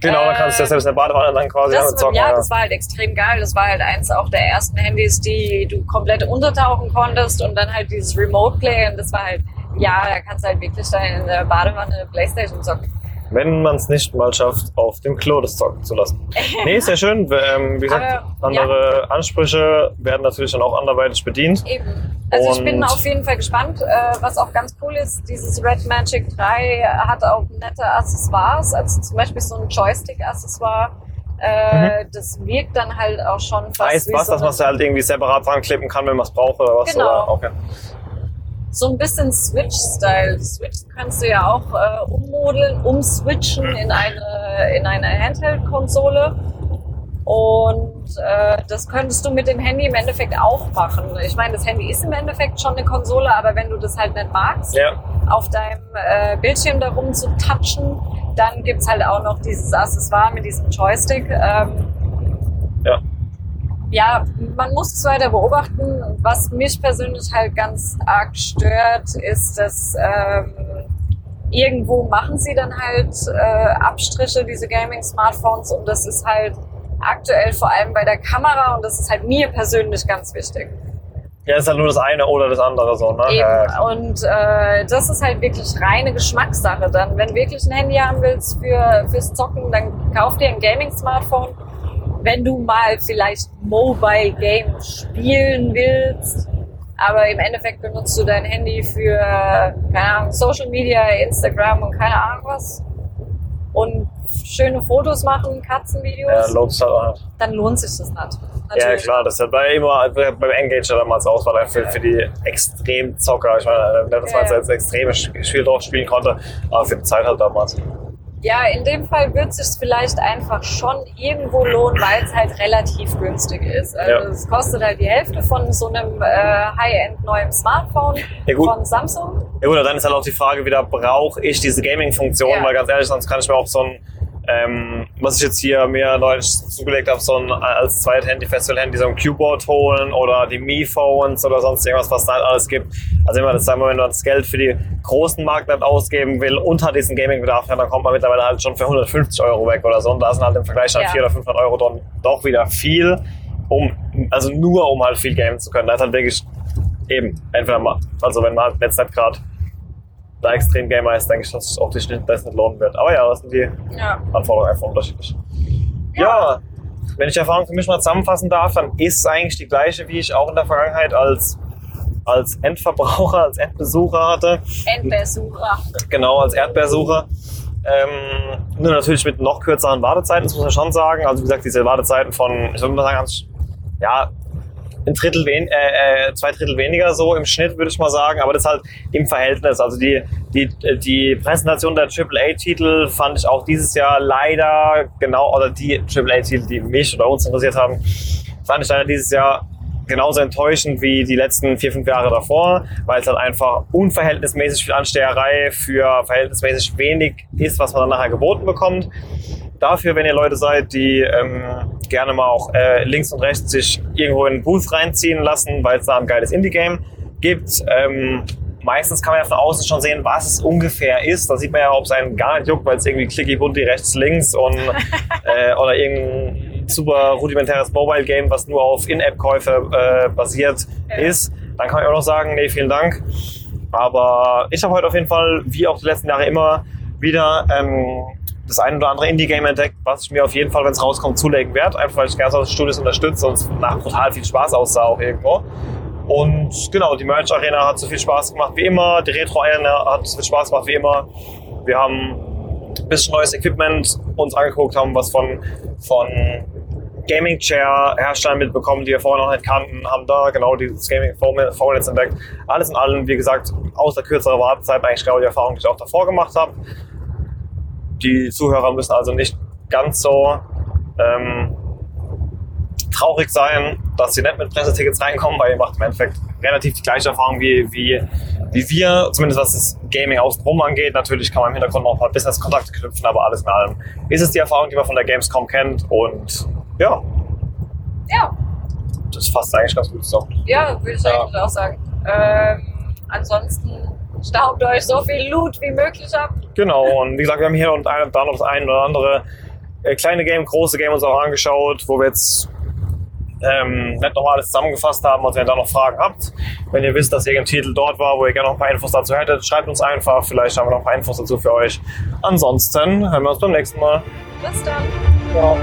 Genau, dann kannst du ja Äh, selbst in der Badewanne dann quasi Das, zocken. ja, ja. das war halt extrem geil. Das war halt eins auch der ersten Handys, die du komplett untertauchen konntest und dann halt dieses Remote Play und das war halt, ja, da kannst du halt wirklich dann in der Badewanne Playstation zocken. Wenn man es nicht mal schafft, auf dem Klo das zocken zu lassen. Nee, ist ja schön. Ähm, wie gesagt, Aber, andere Ansprüche werden natürlich dann auch anderweitig bedient. Eben. Also ich bin Und- auf jeden Fall gespannt. Äh, was auch ganz cool ist, dieses Red Magic 3 hat auch nette Accessoires, also zum Beispiel so ein Joystick-Accessoire. Äh, Das wirkt dann halt auch schon fast Mhm. Heißt was, so dass man es halt irgendwie separat dran klippen kann, wenn man es braucht oder was? Genau. Oder? Okay. So ein bisschen Switch-Style. Switch kannst du ja auch äh, ummodeln, umswitchen in eine, in eine Handheld-Konsole. Und äh, das könntest du mit dem Handy im Endeffekt auch machen. Ich meine, das Handy ist im Endeffekt schon eine Konsole, aber wenn du das halt nicht magst, Ja. auf deinem äh, Bildschirm darum zu touchen, dann gibt's halt auch noch dieses Accessoire mit diesem Joystick. Ähm, Ja. Ja, man muss es weiter beobachten. Was mich persönlich halt ganz arg stört, ist, dass ähm, irgendwo machen sie dann halt äh, Abstriche, diese Gaming-Smartphones, und das ist halt aktuell vor allem bei der Kamera und das ist halt mir persönlich ganz wichtig. Ja, ist halt nur das eine oder das andere so, ne? Eben. Ja, Und äh, das ist halt wirklich reine Geschmackssache dann. Wenn du wirklich ein Handy haben willst für, fürs Zocken, dann kauf dir ein Gaming-Smartphone. Wenn du mal vielleicht Mobile Games spielen willst, aber im Endeffekt benutzt du dein Handy für, keine Ahnung, Social Media, Instagram und keine Ahnung was. Und schöne Fotos machen, ja, Katzenvideos, lohnt sich halt auch nicht. dann lohnt sich das nicht. Ja, klar, das ja bei immer beim Engage ja damals aus, war dann für, für die Extremzocker. Ich meine, das Ja, war ja. jetzt extreme Spiel drauf spielen konnte, aber für die Zeit halt damals. Ja, in dem Fall wird es sich vielleicht einfach schon irgendwo lohnen, weil es halt relativ günstig ist. Also Ja. es kostet halt die Hälfte von so einem äh, High-End neuen Smartphone Ja, von Samsung. Ja gut, dann ist halt auch die Frage wieder, brauche ich diese Gaming-Funktion? Ja. Weil ganz ehrlich, sonst kann ich mir auch so ein, ähm, was ich jetzt hier mir neulich zugelegt habe, so ein als zweites Handy, Festival-Handy, so ein Keyboard holen oder die Mi-Phones oder sonst irgendwas, was da halt alles gibt. Also immer das wenn man das Geld für die großen Markt nicht ausgeben will hat diesen Gaming-Bedarf, dann kommt man mittlerweile halt schon für 150 Euro weg oder so. Und da sind halt im Vergleich dann Ja. 400 oder 500 Euro dann doch wieder viel, um, also nur um halt viel gamen zu können. Da ist halt wirklich eben, entweder mal, also wenn man halt jetzt nicht gerade da extrem Gamer ist, denke ich, dass es auch nicht, das nicht lohnen wird. Aber ja, das sind die Ja. Anforderungen einfach unterschiedlich. Ja. wenn ich die Erfahrung für mich mal zusammenfassen darf, dann ist es eigentlich die gleiche, wie ich auch in der Vergangenheit als, als Endverbraucher, als Endbesucher hatte. Endbesucher. Genau, als Erdbeersucher. Ähm, nur natürlich mit noch kürzeren Wartezeiten, das muss man schon sagen. Also wie gesagt, diese Wartezeiten von, ich würde mal sagen, ganz, ja, ein Drittel wen, äh, äh, zwei Drittel weniger so im Schnitt, würde ich mal sagen, aber das halt im Verhältnis. Also die, die, die Präsentation der AAA-Titel fand ich auch dieses Jahr leider genau, oder die AAA-Titel, die mich oder uns interessiert haben, fand ich leider dieses Jahr genauso enttäuschend wie die letzten vier, fünf Jahre davor, weil es halt einfach unverhältnismäßig viel Ansteherei für verhältnismäßig wenig ist, was man dann nachher geboten bekommt. Dafür, wenn ihr Leute seid, die ähm, gerne mal auch äh, links und rechts sich irgendwo in einen Booth reinziehen lassen, weil es da ein geiles Indie-Game gibt. Ähm, meistens kann man ja von außen schon sehen, was es ungefähr ist. Da sieht man ja, ob es einen gar nicht juckt, weil es irgendwie clicky bunti rechts, links und äh, oder irgendein super rudimentäres Mobile-Game, was nur auf In-App-Käufe äh, basiert Ja. ist. Dann kann ich auch noch sagen, nee, vielen Dank. Aber ich habe heute auf jeden Fall, wie auch die letzten Jahre immer, wieder ähm, das ein oder andere Indie-Game entdeckt, was ich mir auf jeden Fall, wenn es rauskommt, zulegen werde. Einfach weil ich gerne solche Studios unterstütze und es nach brutal viel Spaß aussah auch irgendwo. Und genau, die Merch Arena hat so viel Spaß gemacht wie immer. Die Retro Arena hat so viel Spaß gemacht wie immer. Wir haben ein bisschen neues Equipment uns angeguckt, haben was von, von Gaming Chair Herstellern mitbekommen, die wir vorher noch nicht kannten, haben da genau dieses Gaming Phone jetzt entdeckt. Alles in allem, wie gesagt, außer kürzerer Wartezeit eigentlich genau die Erfahrung, die ich auch davor gemacht habe. Die Zuhörer müssen also nicht ganz so ähm, traurig sein, dass sie nicht mit Pressetickets reinkommen, weil ihr macht im Endeffekt relativ die gleiche Erfahrung wie, wie, wie wir, zumindest was das Gaming außenrum angeht. Natürlich kann man im Hintergrund noch ein paar Business-Kontakte knüpfen, aber alles in allem ist es die Erfahrung, die man von der Gamescom kennt und ja, Ja, das fasst eigentlich ganz gut zusammen. ja, würde ich Ja. eigentlich auch sagen. Ähm, ansonsten staubt euch so viel Loot wie möglich ab. Genau, und wie gesagt, wir haben hier und da noch das ein oder andere äh, kleine Game, große Game uns auch angeschaut, wo wir jetzt ähm, nicht nochmal alles zusammengefasst haben. Und wenn ihr da noch Fragen habt, wenn ihr wisst, dass irgendein Titel dort war, wo ihr gerne noch ein paar Infos dazu hättet, schreibt uns einfach. Vielleicht haben wir noch ein paar Infos dazu für euch. Ansonsten hören wir uns beim nächsten Mal. Bis dann. Ciao.